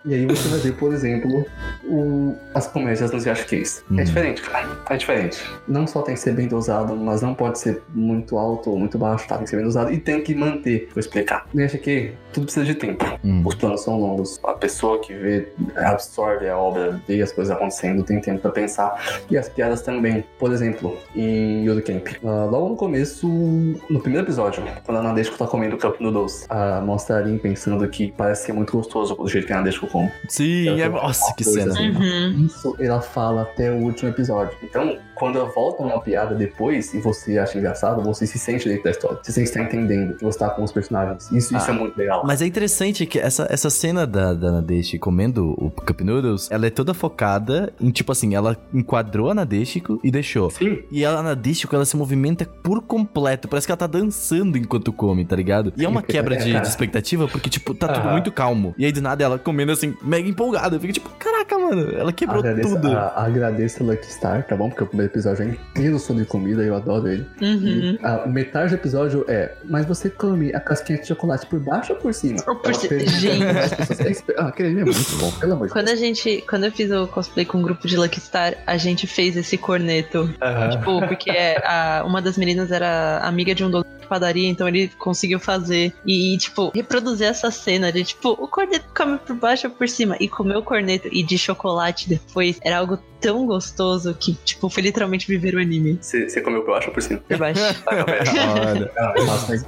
E aí você vai ver, por exemplo, o- as comédias nos Yashikis. Uhum. É diferente, cara. É diferente. Não só tem que ser bem dosado, mas não pode ser muito alto ou muito baixo, tá? Tem que ser bem dosado e tem que manter. Vou explicar. No Yashiki, tudo precisa de tempo. hum. Os planos são longos. A pessoa que vê, absorve a obra, vê as coisas acontecendo, tem tempo pra pensar. E as piadas também. Por exemplo, em Yuri Camp. ah, logo no começo, no primeiro episódio, quando a Nadeshiko tá comendo Cup Noodles, a mostra a Arin pensando que parece ser muito gostoso do jeito que a Nadeshiko come. Sim, é... Nossa, que cena. assim. Uhum. Isso ela fala até o último episódio. Então, quando ela volta uma piada depois e você acha engraçado, você se sente dentro da história. Você sente que tá entendendo, que você tá com os personagens. Isso, isso Ah. é muito legal. Mas é interessante que essa, essa cena da, da Nadeshi comendo o Cup Noodles, ela é toda focada em, tipo assim, ela enquadrou a Nadeshiko e deixou. Sim, E ela, a Nadeshiko, ela se movimenta por completo. Parece que ela tá dançando enquanto come, tá ligado? E é uma quebra de, de [LAUGHS] expectativa, porque, tipo, tá tudo muito calmo. E aí, do nada, ela comendo, assim, mega empolgada. Fica tipo, caraca, mano, ela quebrou agradeço, tudo. a- agradeço a Lucky Star, tá bom? Porque o primeiro episódio é inteiro sobre comida eu adoro ele. Uhum. E a metade do episódio é, mas você come a casquinha de chocolate por baixo ou por cima? Ou por Ela ci- pergunta Gente. "É Ah, aquele é muito bom, pelo amor de Quando Deus. a gente. Quando eu fiz o cosplay com um grupo de Lucky Star, a gente fez esse corneto. Aham. Tipo, porque a- uma das meninas era amiga de um dono de padaria, então ele conseguiu fazer. E, tipo, reproduzir essa cena de, tipo, o corneto come por baixo ou por cima. E comer o corneto e de chocolate depois era algo tão gostoso que, tipo, foi literalmente viver o anime. Você você comeu por baixo ou por cima? Por baixo. [LAUGHS] Olha. Ah, mas-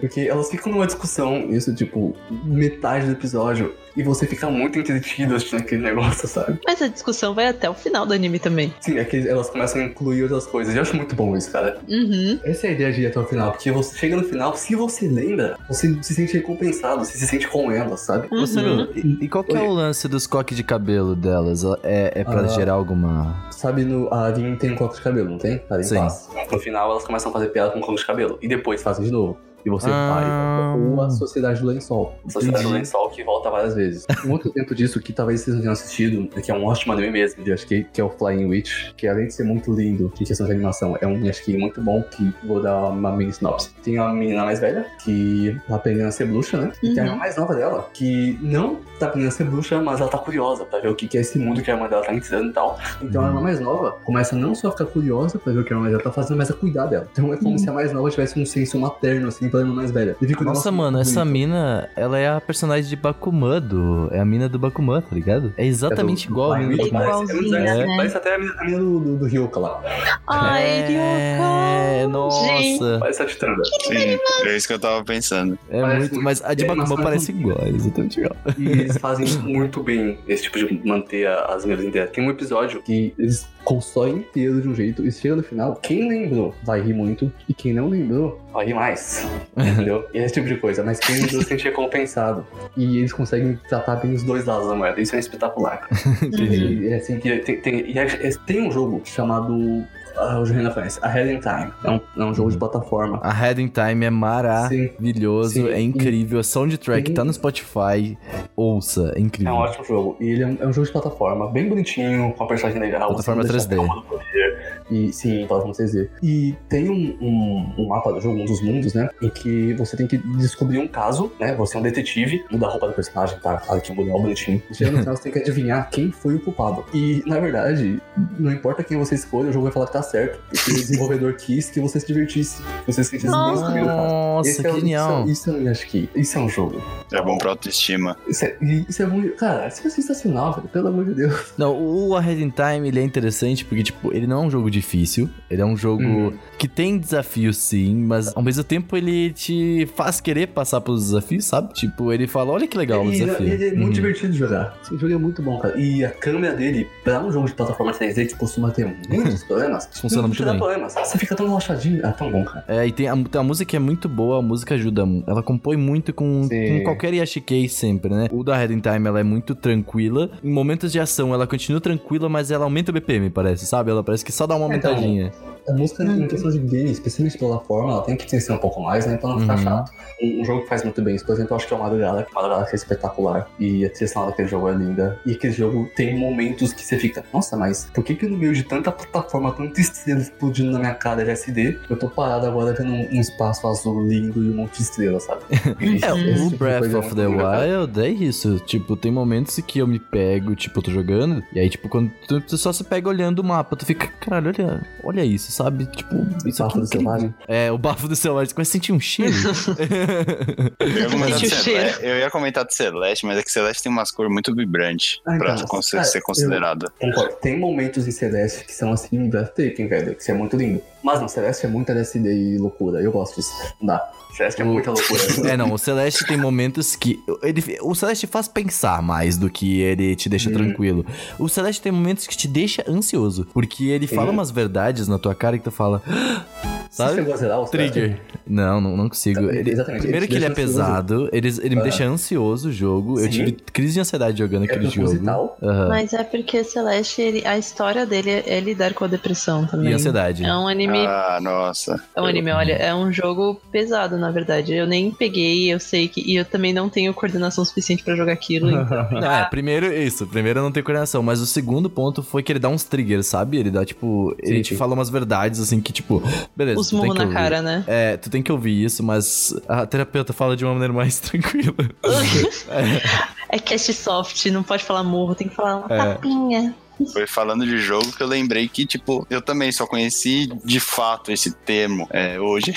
Porque elas ficam numa discussão, isso, tipo, metade do episódio, e você fica muito entretido assistindo aquele negócio, sabe? Mas a discussão vai até o final do anime também. Sim, é que elas começam a incluir outras coisas. Eu acho muito bom isso, cara. Uhum. Essa é a ideia de ir até o final, porque você chega no final, se você lembra, você se sente recompensado, você se sente com elas, sabe? Uhum. Saru, e, e qual que é o lance dos coques de cabelo delas? É, é pra Ah. gerar alguma. Sabe, no, a Arin tem um coque de cabelo, não tem? A Arin Sim. faz. No final, elas começam a fazer piada com coque de cabelo. E depois fazem de novo. E você Ah. vai. Ou a Sociedade do Lençol. A Sociedade do Entendi. Lençol que volta várias vezes. Um outro exemplo disso que talvez vocês não tenham assistido, que é um ótimo anime mesmo, de acho que, que é o Flying Witch, que além de ser muito lindo em questão de animação, é um acho que muito bom, que vou dar uma mini sinopse. Tem uma menina mais velha, que tá aprendendo a ser bruxa, né? E tem a Uhum. irmã mais nova dela, que não tá aprendendo a ser bruxa, mas ela tá curiosa pra ver o que que é esse mundo que a irmã dela tá entrando e tal. Então a irmã mais nova começa não só a ficar curiosa pra ver o que a irmã velha tá fazendo, mas a cuidar dela. Então é como Uhum. se a mais nova tivesse um senso materno, assim, pela irmã mais velha. Fica Nossa, mano, muito essa bonito. mina, ela é a personagem de Bakuman, do... é a mina do Bakuman, tá ligado? É exatamente É do- igual a mina do parece- é muito Igualzinha, parece- né? Parece até a mina, a mina do, do, do Ryuka lá. Ai, É, Ryuko! nossa. Parece a. Sim, é isso que eu tava pensando. É Parece muito, muito- mas a de é, Bakuman parece igual, é exatamente igual. E eles fazem muito bem esse tipo de manter as minhas inteiras. Tem um episódio que eles constroem inteiro de um jeito e chega no final, quem lembrou vai rir muito e quem não lembrou vai rir mais. [LAUGHS] Entendeu? E esse tipo de coisa. Mas quem lembrou se sente recompensado. E eles conseguem tratar bem os dois lados da moeda. Isso é espetacular. [LAUGHS] E, é assim, que tem, tem, e é- é- tem um jogo chamado. Ah, o Renan conhece. A Head in Time. É um, é um jogo de plataforma. A Head in Time é Sim. maravilhoso, Sim. é incrível. A soundtrack Sim. tá no Spotify. Ouça, é É incrível. um ótimo jogo. E ele é um, é um jogo de plataforma, bem bonitinho, com a personagem legal. Plataforma deixa 3D. E sim, plataforma 3D. E tem um, um, um mapa do jogo, um dos mundos, né? Em que você tem que descobrir um caso, né? Você é um detetive, muda a roupa do personagem, tá? Que muda o bonitinho. Chega no final, você tem que adivinhar quem foi o culpado. E, na verdade, não importa quem você escolha, o jogo vai falar que tá certo. Porque o desenvolvedor [LAUGHS] quis que você se divertisse. Que você se sentisse bem Nossa. descobrindo o caso. Nossa, Esse que é, genial. Isso, isso eu acho que. Isso é um jogo. É bom pra autoestima. Isso é, isso é muito. Cara, isso é sensacional, velho. Pelo amor de Deus. Não, o A Head in Time, ele é interessante porque, tipo, ele não é um jogo difícil. Ele é um jogo Uhum. que tem desafios, sim, mas ao mesmo tempo ele te faz querer passar pelos desafios, sabe? Tipo, ele fala, olha que legal o ele, desafio. ele é muito Uhum. divertido de jogar. Esse jogo é muito bom, cara. E a câmera dele, pra um jogo de plataforma 3D que costuma ter muitos [LAUGHS] problemas, Funciona não muito bem. problemas. Você fica tão relaxadinho. Ah, tão bom, cara. É, e tem a, a música é muito boa, a música ajuda. Ela compõe muito com, com qualquer Yashikei sempre, né? O da Head in Time, ela é muito tranquila. Em momentos de ação, ela continua tranquila, mas ela aumenta o BPM, parece, sabe? Ela parece que só dá uma É, então. A música, em questão de game, especialmente pela forma, ela tem que crescer um pouco mais, né? Pra não ficar Uhum. chato. Um, um jogo que faz muito bem isso, por exemplo, eu acho que é o Galaxy. O Mario Galaxy é espetacular. E a trilha sonora daquele jogo é linda. E aquele jogo tem momentos que você fica, nossa, mas por que que no meio de tanta plataforma, tanta estrela explodindo na minha cara de SD, eu tô parado agora vendo um, um espaço azul lindo e um monte de estrelas, sabe? E [LAUGHS] É, o tipo Breath é of the. Wild é isso. Tipo, tem momentos que eu me pego, tipo, eu tô jogando, e aí, tipo, quando tu, tu só se pega olhando o mapa, tu fica, caralho, olha, olha isso, sabe? Tipo, isso aqui Bafo é do. Selvagem. É, o bafo do celular, você começa a sentir um cheiro. [LAUGHS] Eu Celeste, eu ia comentar de Celeste, mas é que Celeste tem umas cores muito vibrantes Ah, pra então, cara, ser considerada. Tem momentos em Celeste que são assim, breathtaking, velho, que isso é muito lindo. Mas não, Celeste é muita LSD e loucura. Eu gosto disso. Não dá. Celeste é muita loucura. [LAUGHS] É, não, o Celeste tem momentos que. Ele, o Celeste faz pensar mais do que ele te deixa Hum. tranquilo. O Celeste tem momentos que te deixa ansioso. Porque ele fala umas verdades na tua cara que tu fala. Você Sabe? chegou a zerar o Celeste? Trigger. Não, não, não consigo. É, Ele- exatamente, primeiro ele que ele é pesado, ele, ele me Ah. deixa ansioso o jogo. Eu Sim. tive crise de ansiedade jogando É aquele jogo. Aham. Mas é porque Celeste, ele- a história dele é, lidar com a depressão também. E ansiedade. É um anime. Ah, nossa. É um anime, olha, é um jogo pesado, na verdade. Eu nem peguei, eu sei que. E eu também não tenho coordenação suficiente pra jogar aquilo. [LAUGHS] então- Não, é, primeiro isso, primeiro não tem coordenação, mas o segundo ponto foi que ele dá uns triggers, sabe? Ele dá, tipo, ele Sim, te sim. fala umas verdades, assim, que, tipo, beleza. Os tem murros na ouvir. cara, né? É, tu tem que ouvir isso, mas a terapeuta fala de uma maneira mais [LAUGHS] tranquila. [LAUGHS] É cast soft, não pode falar morro, tem que falar uma É. tapinha. Foi falando de jogo que eu lembrei que, tipo, eu também só conheci de fato esse termo é, hoje,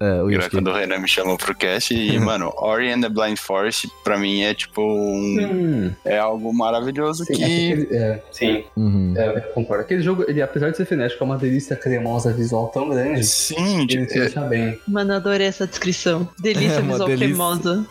É, [LAUGHS] o Yoshi. quando o Renan me chamou pro cast. E, [LAUGHS] mano, Ori and the Blind Forest, pra mim, é tipo um. Hum, É algo maravilhoso sim, que. aquele- é, sim, Uhum. é, eu concordo. Aquele jogo, ele, apesar de ser frenético, é uma delícia cremosa visual tão grande. Sim, Ele tipo, te deixa bem. Mano, adorei essa descrição. Delícia [LAUGHS] É visual delícia. cremosa.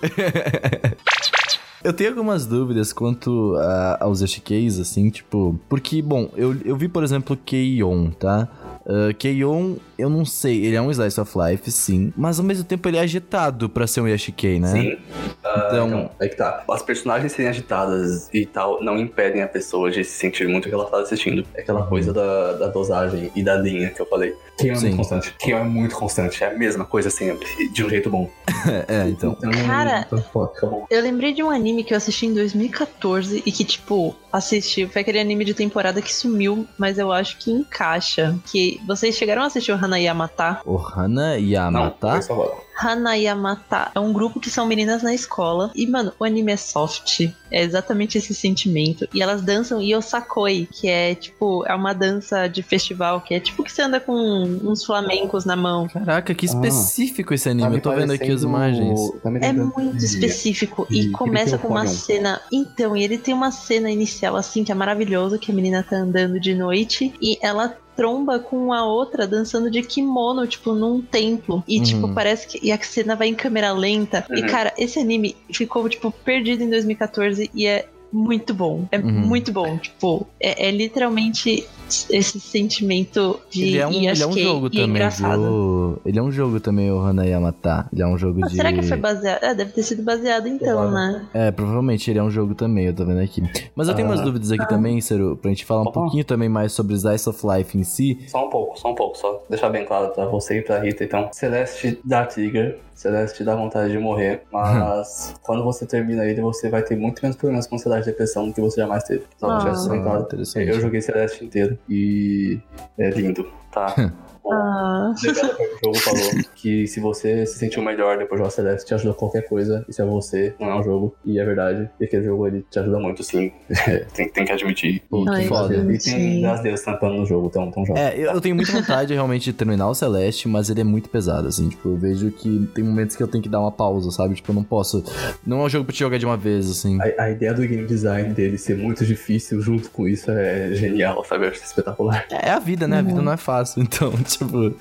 Eu tenho algumas dúvidas quanto a- aos Yoshikeis, assim, tipo... Porque, bom, eu, eu vi, por exemplo, Keion, tá? Uh, Keion, eu não sei, ele é um Slice of Life, sim, mas ao mesmo tempo ele é agitado pra ser um Yashikei, né? Sim. Ah, Então- então, aí que tá. As personagens serem agitadas e tal não impedem a pessoa de se sentir muito relaxada assistindo. É aquela coisa da, da dosagem e da linha que eu falei. Quem é Sim. muito constante. Quem é muito constante. É a mesma coisa sempre. De um jeito bom. [LAUGHS] é, então. Cara, então, fica bom. Eu lembrei de um anime que eu assisti em 2014 e que, tipo, assisti. Foi aquele anime de temporada que sumiu, mas eu acho que encaixa. Que vocês chegaram a assistir o Hana Yamata? O Hana Não, Yamata. foi só agora. Hana Yamata é um grupo que são meninas na escola. E, mano, o anime é soft. É exatamente esse sentimento. E elas dançam Yosakoi, que é, tipo, é uma dança de festival, que é tipo que você anda com uns flamencos na mão. Caraca, que Ah. específico esse anime. Tá eu tô vendo aqui as imagens. tá É muito específico. de E começa com uma cena. Então, e ele tem uma cena inicial, assim, que é maravilhoso, que a menina tá andando de noite e ela tromba com a outra dançando de kimono, tipo, num templo. E, Uhum. tipo, parece que. E a cena vai em câmera lenta. E, Uhum. cara, esse anime ficou, tipo, perdido em 2014 e é. Muito bom, é Uhum. muito bom. Tipo, é, é literalmente esse sentimento de Ele é um, ele é um jogo e é também, engraçado. viu? Ele é um jogo também, o Hana Yamata. Ele é um jogo Mas de. será que foi baseado? É, deve ter sido baseado então, Claro. né? É, provavelmente ele é um jogo também, eu tô vendo aqui. Mas eu tenho Ah. umas dúvidas aqui também, Ciro, pra gente falar um Opa. pouquinho também mais sobre Slice of Life em si. Só um pouco, só um pouco, só deixar bem claro pra você e pra Rita. Então, Celeste Celeste dá vontade de morrer, [LAUGHS] mas quando você termina ele, você vai ter muito menos problemas com ansiedade e depressão do que você jamais teve. Só Ah. Eu joguei Celeste inteiro e é lindo, [LAUGHS] tá? Bom, Ah. O jogo falou que se você se sentiu melhor depois de jogar Celeste, te ajuda qualquer coisa. Isso é você, não é um jogo. E é verdade. E aquele jogo ele te ajuda muito, sim. [LAUGHS] tem, tem que admitir. Pô, que foda. E tem das deus tampando no jogo, tão, tão jovem. É, eu, eu tenho muita vontade realmente de terminar o Celeste, mas ele é muito pesado, assim. Tipo, eu vejo que tem momentos que eu tenho que dar uma pausa, sabe? Tipo, eu não posso. Não é um jogo pra te jogar de uma vez, assim. A, a ideia do game design dele ser muito difícil junto com isso é genial, sabe? Eu acho espetacular. É a vida, né? A vida não é fácil, então, tipo.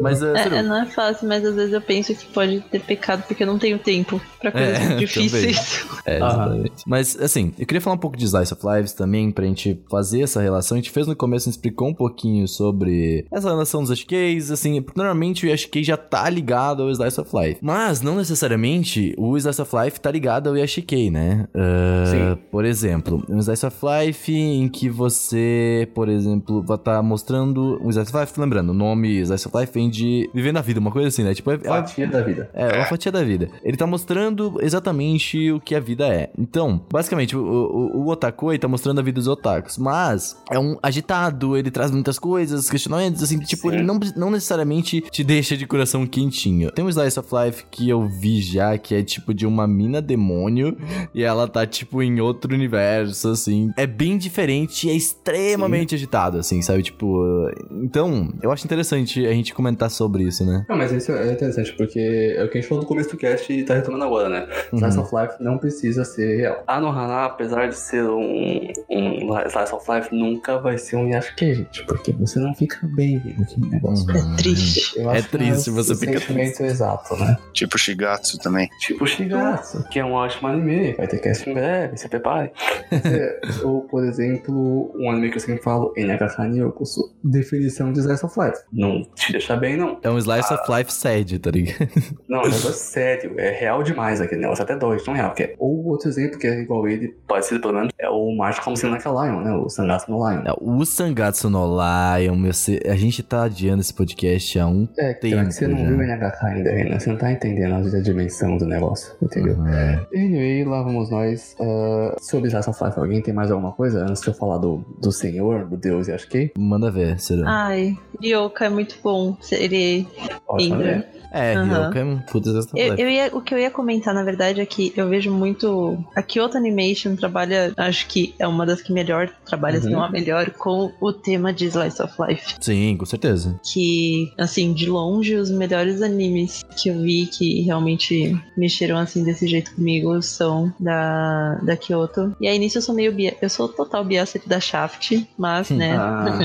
Mas, é, É, é, não é fácil, mas às vezes eu penso que pode ter pecado porque eu não tenho tempo pra coisas [LAUGHS] É, muito difíceis. É, exatamente. Mas, assim, eu queria falar um pouco de Slice of Lives também, pra gente fazer essa relação. A gente fez no começo, a gente explicou um pouquinho sobre essa relação dos Yashikeis, assim, porque normalmente o Yashikei já tá ligado ao Slice of Life. Mas, não necessariamente, o Slice of Life tá ligado ao Yashikei, né? Ah, Sim. Por exemplo, um Slice of Life em que você, por exemplo, vai estar mostrando... Um Slice of Life, lembrando, o nome Slice of Life vem de viver na vida, uma coisa assim, né? Tipo, é, é uma Fatia da vida. é, uma fatia da vida. Ele tá mostrando exatamente o que a vida é. Então, basicamente, o, o, o otaku aí tá mostrando a vida dos otakus. Mas é um agitado, ele traz muitas coisas, questionamentos, assim, que, tipo, Sim. ele não, não necessariamente te deixa de coração quentinho. Tem um Slice of Life que eu vi já, que é tipo de uma mina demônio, e ela tá, tipo, em outro universo, assim. É bem diferente e é extremamente agitado, assim, sabe? Tipo, então, eu acho interessante a gente comentar sobre isso, né? Não, mas isso é interessante, porque é o que a gente falou no começo do cast e tá retomando agora, né? Slice Uhum. of Life não precisa ser real. A Nohana, apesar de ser um, um Slice of Life, nunca vai ser um Yasuke, gente, porque você não fica bem vendo aquele negócio. Uhum. É triste. Eu É triste, o- você o fica sentimento exato, né? Tipo Shigatsu também. Tipo Shigatsu, que é um ótimo anime, vai ter cast em breve, se prepare. [LAUGHS] É, Ou, por exemplo, um anime que eu sempre falo, NHK Nyokusu, definição de Slice of Life. Não te deixa bem, não. É um Slice of Life sad, tá ligado? [LAUGHS] Não, é um negócio sério, é real demais aquele negócio, até dói, de tão real que é. Ou outro exemplo que é igual ele, parecido pelo menos, é o March como sendo naquela Lion, né? O Sangatsu no Lion. É, O Sangatsu no Lion, meu, cê- a gente tá adiando esse podcast há um É, tempo será que você não já. viu o NHK ainda, Renan? Você não tá entendendo a dimensão do negócio, entendeu? É. Anyway, lá vamos nós. ah, sobre Slice of Life, alguém tem mais alguma coisa? Antes de eu falar do, do senhor, do deus e acho que Manda ver, Ciro. Ai, É muito bom. Ele ótimo, entra. né? é, aham. Ryoka é um puta Eu, eu ia, o que eu ia comentar, na verdade, é que eu vejo muito. A Kyoto Animation trabalha, acho que é uma das que melhor trabalha, se Uhum. não a melhor, com o tema de Slice of Life. Sim, com certeza. Que, assim, de longe, os melhores animes que eu vi que realmente mexeram assim desse jeito comigo são da, da Kyoto. E aí nisso eu sou meio bia... Eu sou total biasa da Shaft, mas, né. Ah,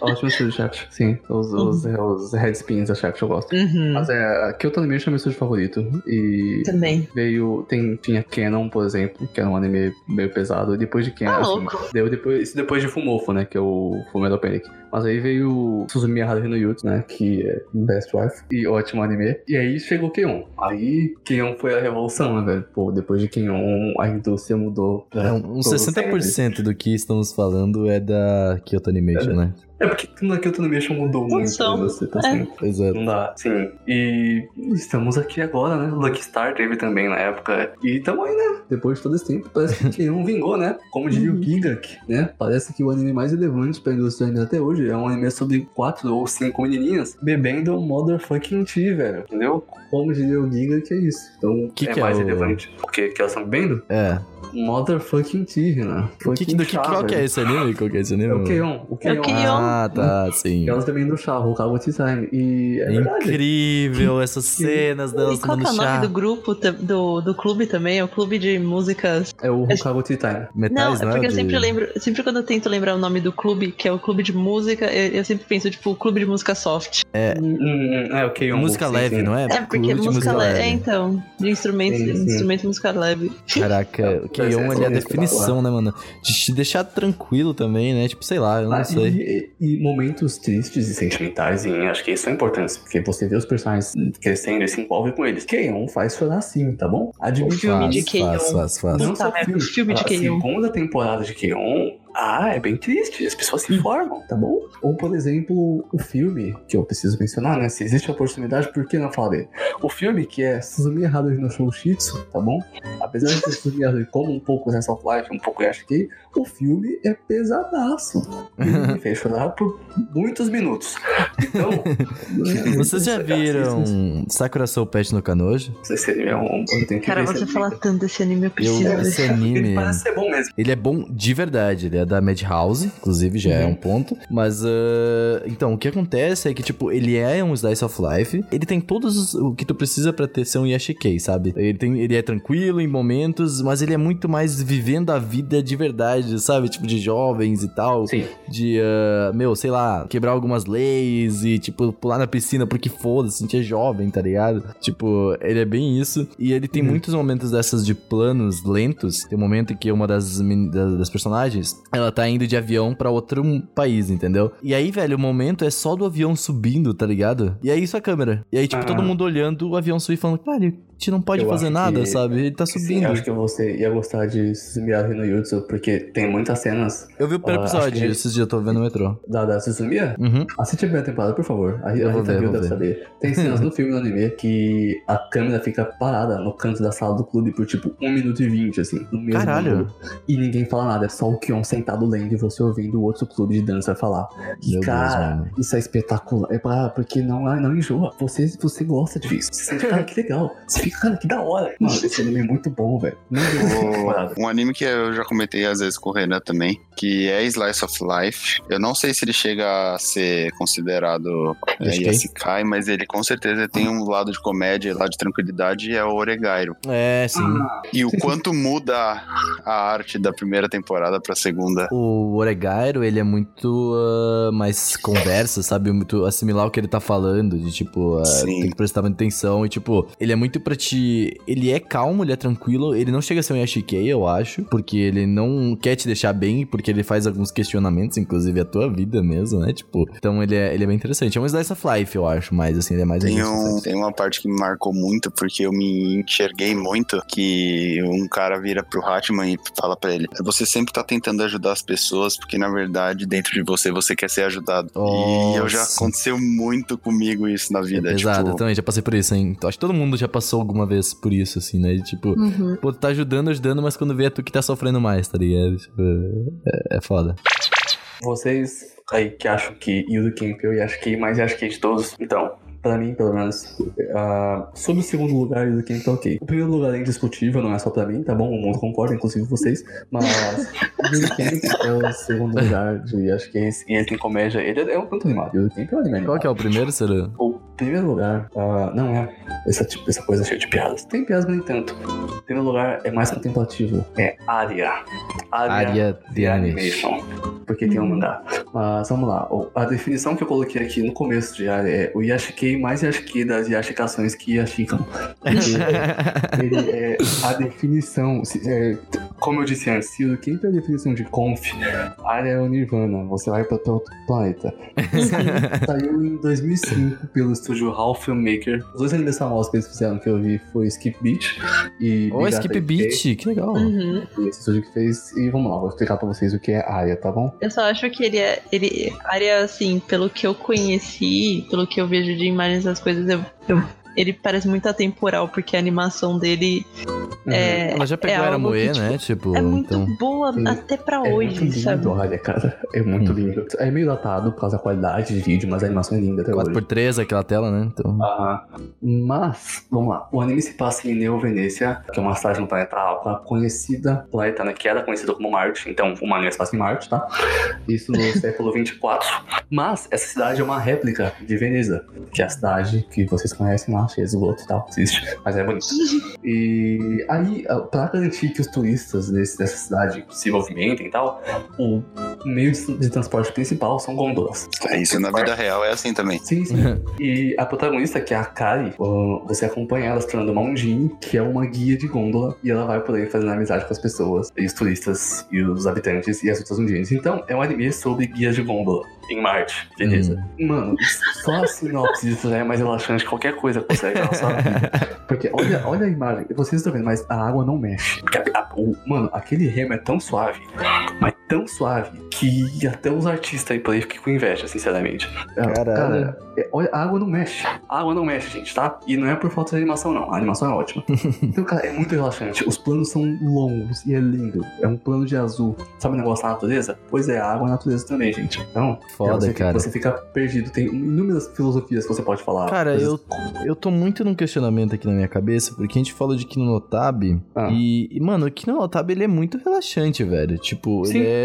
ótimo Shaft. Sim, os, os, os headspins da Shaft eu gosto. Uhum. Mas é, Kyoto Animation é meu estúdio favorito. E Também. veio. Tem, tinha Canon, por exemplo, que era um anime meio pesado. E depois de Canon. Tá assim, deu depois, isso depois de Fumofo, né? Que é o Fullmetal Panic. Mas aí veio Suzumi Haruhi no Yutsu, né? Que é Best Wife. E ótimo anime. E aí chegou Keion. Aí Keion foi a revolução, né, velho? Pô, depois de Keion, a indústria mudou. É, uns todo 60% do que estamos falando é da Kyoto Animation, né? É porque tudo aqui Kyoto Animation mudou muito. Né, Você tá É. assim. Pois é. Não dá. Sim. E estamos aqui agora, né? Lucky Star teve também na época. E tamo aí, né? Depois de todo esse tempo, parece que Keion vingou, né? Como diria o Gigak, né? Parece que o anime mais relevante pra indústria ainda até hoje é um anime sobre quatro ou cinco menininhas bebendo motherfucking tea, velho. Entendeu? Como diria o Gigak, é isso. Então, Que é que é mais o- relevante. O que, que elas estão bebendo? É. Motherfucking tea, né? O que, que, do que, qual que é esse anime? Qual que é esse anime? É o Keion. O Keion. Keion. Ah, tá, sim. Elas bebendo chá, o Kago Tea Time. E é É verdade. incrível essas cenas delas E qual que tomando é o nome chá. do grupo, do, do clube também? É o clube de músicas. É o Tea Time. Não, Metais, é né? porque eu de- sempre lembro, sempre quando eu tento lembrar o nome do clube, que é o clube de música, eu, eu sempre penso, tipo, o clube de música soft. Hum, hum, é, o Keion. Música sim, leve, sim. não é? É, porque música leve. É, então, de instrumentos, Sim, sim. instrumento música leve. Caraca, [LAUGHS] ele é a definição, né, mano? De te deixar tranquilo também, né? Tipo, sei lá, eu não Ah, sei. E, e momentos tristes e sentimentais, e acho que isso são importantes, porque você vê os personagens crescendo e se envolve com eles. Keion faz chorar sim, tá bom? Admite O filme Faz, de Keion. Faz, faz, faz. Não Puta só merda, o filme de a Keion. segunda temporada de Keion, ah, é bem triste. As pessoas se formam, tá bom? Ou, por exemplo, o filme, que eu preciso mencionar, né? Se existe a oportunidade, por que não falar dele? O filme que é Suzumi Haruhi no Shoushitsu, tá bom? Apesar de ser Suzumi Haruhi como um pouco Sense of Life, um pouco Yashiki, o filme é pesadaço. Ele me fez chorar por muitos minutos. Então... [LAUGHS] Vocês já viram Sakura Soul Pet no Kanojo? Não sei se ele é um... Cara, você ele- fala tanto desse anime, eu preciso Eu- ver. esse Ele anime... parece ser bom mesmo. Ele é bom de verdade, ele é da Madhouse, inclusive já é Uhum. um ponto. Mas, ah, então, o que acontece é que, tipo, ele é um Slice of Life, ele tem todos os- o que tu precisa pra ter ser um Yashikei, sabe? Ele, tem, ele é tranquilo em momentos, mas ele é muito mais vivendo a vida de verdade, sabe? Tipo, de jovens e tal. Sim. De, ah, meu, sei lá, quebrar algumas leis e, tipo, pular na piscina porque foda-se, a gente é jovem, tá ligado? Tipo, ele é bem isso. E ele tem Uhum. muitos momentos dessas de planos lentos. Tem um momento em que uma das, das personagens, ela tá indo de avião pra outro país, entendeu? E aí, velho, o momento é só do avião subindo, tá ligado? E aí isso é a câmera. E aí, tipo, Ah. todo mundo olhando o avião subir e falando, cara, gente não pode Eu fazer nada, que- sabe? Ele tá Sim, subindo. acho que você ia gostar de Suzumi Haruhi no Yutsu, porque tem muitas cenas Eu vi o primeiro Ah, episódio, que- esses dias eu tô vendo no metrô. da, da Suzumiya. Uhum. Assiste a primeira temporada, por favor. A, a Eu vou Rita viu deve saber. Tem cenas no [LAUGHS] filme e no anime que a câmera fica parada no canto da sala do clube por tipo 1 minuto e 20, assim, no mesmo Caralho. E ninguém fala nada, é só o Kion sentado lendo e você ouvindo o outro clube de dança falar. E, Deus, cara, mano. isso é espetacular. É pra, porque não, não enjoa. Você, você gosta disso. Você cara, que legal. Você [LAUGHS] fica, cara, que da hora. Mano, esse anime é muito bom, velho. Um anime que eu já comentei às vezes com o Renan também, que é Slice of Life. Eu não sei se ele chega a ser considerado é? Yasikai, mas ele com certeza tem um lado de comédia, lado de tranquilidade, e é o Oregairo. É, sim. E o quanto muda a arte da primeira temporada pra segunda. O Oregairo, ele é muito ah, mais conversa, sabe? Muito assimilar o que ele tá falando, de tipo, ah, Sim. tem que prestar muita atenção e tipo, ele é muito pra Ele é calmo, ele é tranquilo, ele não chega a ser um Yashikei, eu acho, porque ele não quer te deixar bem, porque ele faz alguns questionamentos, inclusive a tua vida mesmo, né? Tipo, então ele é, ele é bem interessante. É um Slice of Life, eu acho, mais assim, ele é mais... Tem, um, Life. tem uma parte que me marcou muito, porque eu me enxerguei muito, que um cara vira pro Hatman e fala pra ele, você sempre tá tentando ajudar as pessoas, porque na verdade, dentro de você, você quer ser ajudado. E eu já Nossa. aconteceu muito comigo isso na vida. É pesado, tipo, eu também já passei por isso, hein? Então, acho que todo mundo já passou alguma vez por isso, assim, né? De, tipo, Uhum. Pô, tu tá ajudando, ajudando, mas quando vê é tu que tá sofrendo mais, tá ligado? Tipo, é, é foda. Vocês aí que acham que Yuzu Camp eu acho que mais acho que de todos. Então, pra mim, pelo menos, ah, sobre o segundo lugar, tá ok. O primeiro lugar é indiscutível, não é só pra mim, tá bom? O mundo concorda, inclusive vocês. Mas Camp é o segundo lugar de acho que esse, e ele tem comédia. Ele é um tanto animado. Camp é um anime Qual que é o primeiro, será? O primeiro lugar, ah, não é essa, tipo, essa coisa cheia de piadas. Tem piadas, mas nem tanto. Em primeiro lugar, é mais contemplativo. É Aria. Área de Animation. Porque tem um mangá. Mas vamos lá. O- A definição que eu coloquei aqui no começo de Aria é o Yashikei mais Yashikei das Yashikações que Yashikam. [LAUGHS] Ele é a definição. é, como eu disse antes, se o quem tem a definição de conf, área é o Nirvana, você vai para outro planeta. [LAUGHS] Saiu em 2005 pelo estúdio Hall Filmmaker. Os dois animes famosos que eles fizeram que eu vi foi Skip Beat e. Ô, Big Skip Data Beat, que legal. Uhum. Esse estúdio que fez. E vamos lá, vou explicar pra vocês o que é área, tá bom? Eu só acho que ele é. Ele, área, assim, pelo que eu conheci, pelo que eu vejo de imagens das coisas, eu, eu- ele parece muito atemporal, porque a animação dele é. Ela já pegou é Era Moe, tipo, né? Tipo, É muito então. boa Sim. até pra É hoje, muito lindo, sabe? olha, cara. É muito Hum. lindo. É meio datado por causa da qualidade de vídeo, mas a animação é linda até hoje. 4x3, aquela tela, né? Então. Aham. Mas, vamos lá. O anime se passa em Neo Venecia, que é uma cidade no planeta Alpha, conhecida, planeta, né, que era conhecida como Marte. Então, o anime se passa em Marte, tá? Isso no [LAUGHS] século 24. Mas, essa cidade é uma réplica de Veneza, que é a cidade que vocês conhecem lá, de esgoto e tal. Existe, mas é bonita. E aí, pra garantir que os turistas desse, dessa cidade se movimentem e tal, o meio de, transporte principal são gôndolas. É isso na vida real é assim também. Sim, sim. [LAUGHS] e a protagonista, que é a Kari, você acompanha ela se tornando uma Ungini, que é uma guia de gôndola, e ela vai por aí fazendo amizade com as pessoas, e os turistas, e os habitantes, e as outras Ungines. Então, é um anime sobre guias de gôndola. Em Marte, Veneza. Mano, só a sinopse disso já é mais relaxante que qualquer coisa você na. [LAUGHS] Porque olha, olha a imagem, vocês estão vendo, mas a água não mexe. Porque a- a- o- mano, aquele remo é tão suave, mas tão suave, que até os artistas aí por aí ficam com inveja, sinceramente. Caralho. Cara, é, olha, a água não mexe. A água não mexe, gente, tá? E não é por falta de animação, não. A animação é ótima. [LAUGHS] então, cara, é muito relaxante. Os planos são longos e é lindo. É um plano de azul. Sabe o negócio da natureza? Pois é, a água é a natureza também, gente. Então, Foda, você, cara. Você fica perdido. Tem inúmeras filosofias que você pode falar. Cara, eu, eu tô muito num questionamento aqui na minha cabeça, porque a gente falou de Kino no Tabi, Ah. e, e, mano, o Kino no Tabi, ele é muito relaxante, velho. Tipo, Sim. ele é...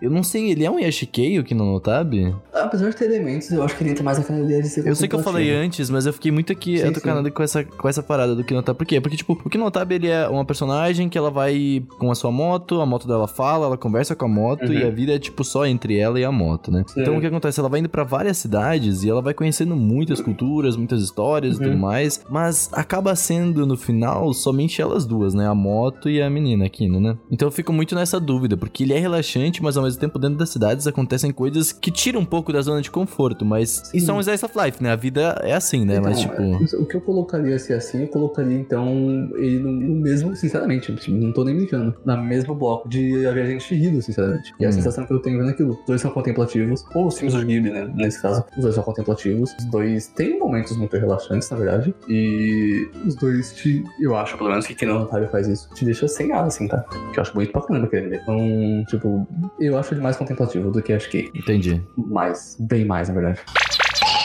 Eu não sei, ele é um Yashikei, o Kino no Tabi? Apesar de ter elementos, eu acho que ele entra mais de ser Eu sei que eu falei antes, mas eu fiquei muito aqui Sim, atucanado com essa, com essa parada do Kinotabi. Por quê? Porque, tipo, o Kinotabi, ele é uma personagem que ela vai com a sua moto, a moto dela fala, ela conversa com a moto, Uhum. e a vida é, tipo, só entre ela e a moto, né? Sim. Então, o que acontece? Ela vai indo pra várias cidades e ela vai conhecendo muitas culturas, muitas histórias e Uhum. tudo mais, mas acaba sendo, no final, somente elas duas, né? A moto e a menina, Kino, né? Então, eu fico muito nessa dúvida, porque ele é relaxante, mas ao mesmo tempo, dentro das cidades acontecem coisas que tiram um pouco da zona de conforto, mas isso é um slice of life, né? A vida é assim, né? mas, Então, tipo... é, O que eu colocaria se assim, eu colocaria então ele no, no mesmo, sinceramente, tipo, não tô nem brincando, na mesmo bloco de A Viagem de Chihiro, sinceramente. E é a Hum. sensação que eu tenho vendo aquilo. Os dois são contemplativos, ou os filmes do Ghibli, né? Nesse caso, os dois são contemplativos. Os dois têm momentos muito relaxantes, na verdade. E os dois te, eu acho, pelo menos que quem não Otávio faz isso, te deixa sem ar, assim, tá? Que eu acho muito bacana aquele anime. Então, tipo, eu acho ele mais contemplativo do que acho que Entendi. mais, bem mais, na verdade.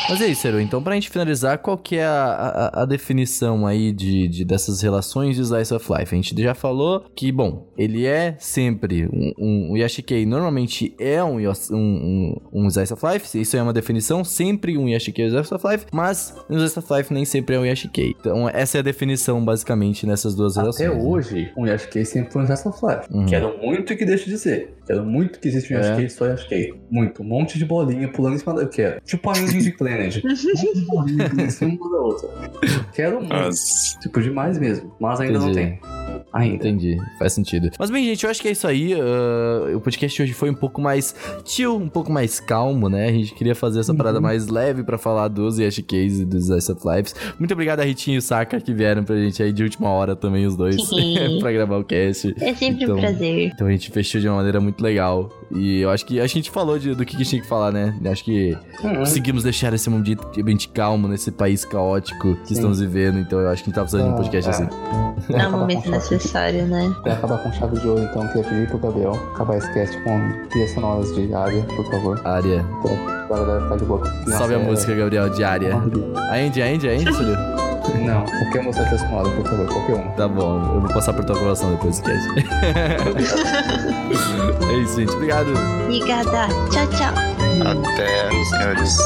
Mas é isso, Ciro. Então, pra gente finalizar, qual que é a, a, a definição aí de, de- dessas relações de Slice of Life? A gente já falou que, bom, ele é sempre um, um, o Yashikei normalmente é um, um, um, um Slice of Life, isso é uma definição, sempre um Yashikei é um Slice of Life, mas no Slice of Life nem sempre é um Yashikei. Então, essa é a definição, basicamente, nessas duas relações. Até né? hoje, um Yashikei sempre foi um Slice of Life. Uhum. Quero muito que deixe de ser. Quero muito que exista um É. Yashikei só Yashikei. Muito. Um monte de bolinha pulando em cima da... Eu quero. Tipo a Ending de Planet. [LAUGHS] um monte de bolinha pulando em cima uma da outra. Quero muito. Mas Tipo, demais mesmo. Mas ainda não Entendi. tem. Ainda. Entendi, faz sentido. Mas bem, gente, eu acho que é isso aí. ah, o podcast de hoje foi um pouco mais chill, um pouco mais calmo, né? A gente queria fazer essa parada mais leve pra falar dos Yashikeis e dos Ice of Lives. Muito obrigado a Ritinho e o Saka que vieram pra gente aí de última hora também, os dois, [LAUGHS] pra gravar o cast. É sempre Então- um prazer. Então a gente fechou de uma maneira muito legal. E eu acho que a gente falou de- do que a gente tinha que falar, né? Acho que Uhum. conseguimos deixar esse momento ambiente calmo nesse país caótico que estamos vivendo. Então eu acho que a gente tá precisando de um podcast É. assim. É um momento chave- necessário, né? Vai acabar com chave de ouro, então. Queria pedir pro Gabriel acabar esse cast com trilhas sonoras de área, por favor. Área. Pra galera ficar de boa. Salve a é- música, Gabriel, diária. A Andy, a Andy, a Andy? Não, qualquer música trilha sonora, por favor. Qualquer um. Tá bom, eu vou passar por tua aprovação depois do cast. [LAUGHS] é isso, gente. Obrigado. Obrigada. Tchau, tchau. até, senhores.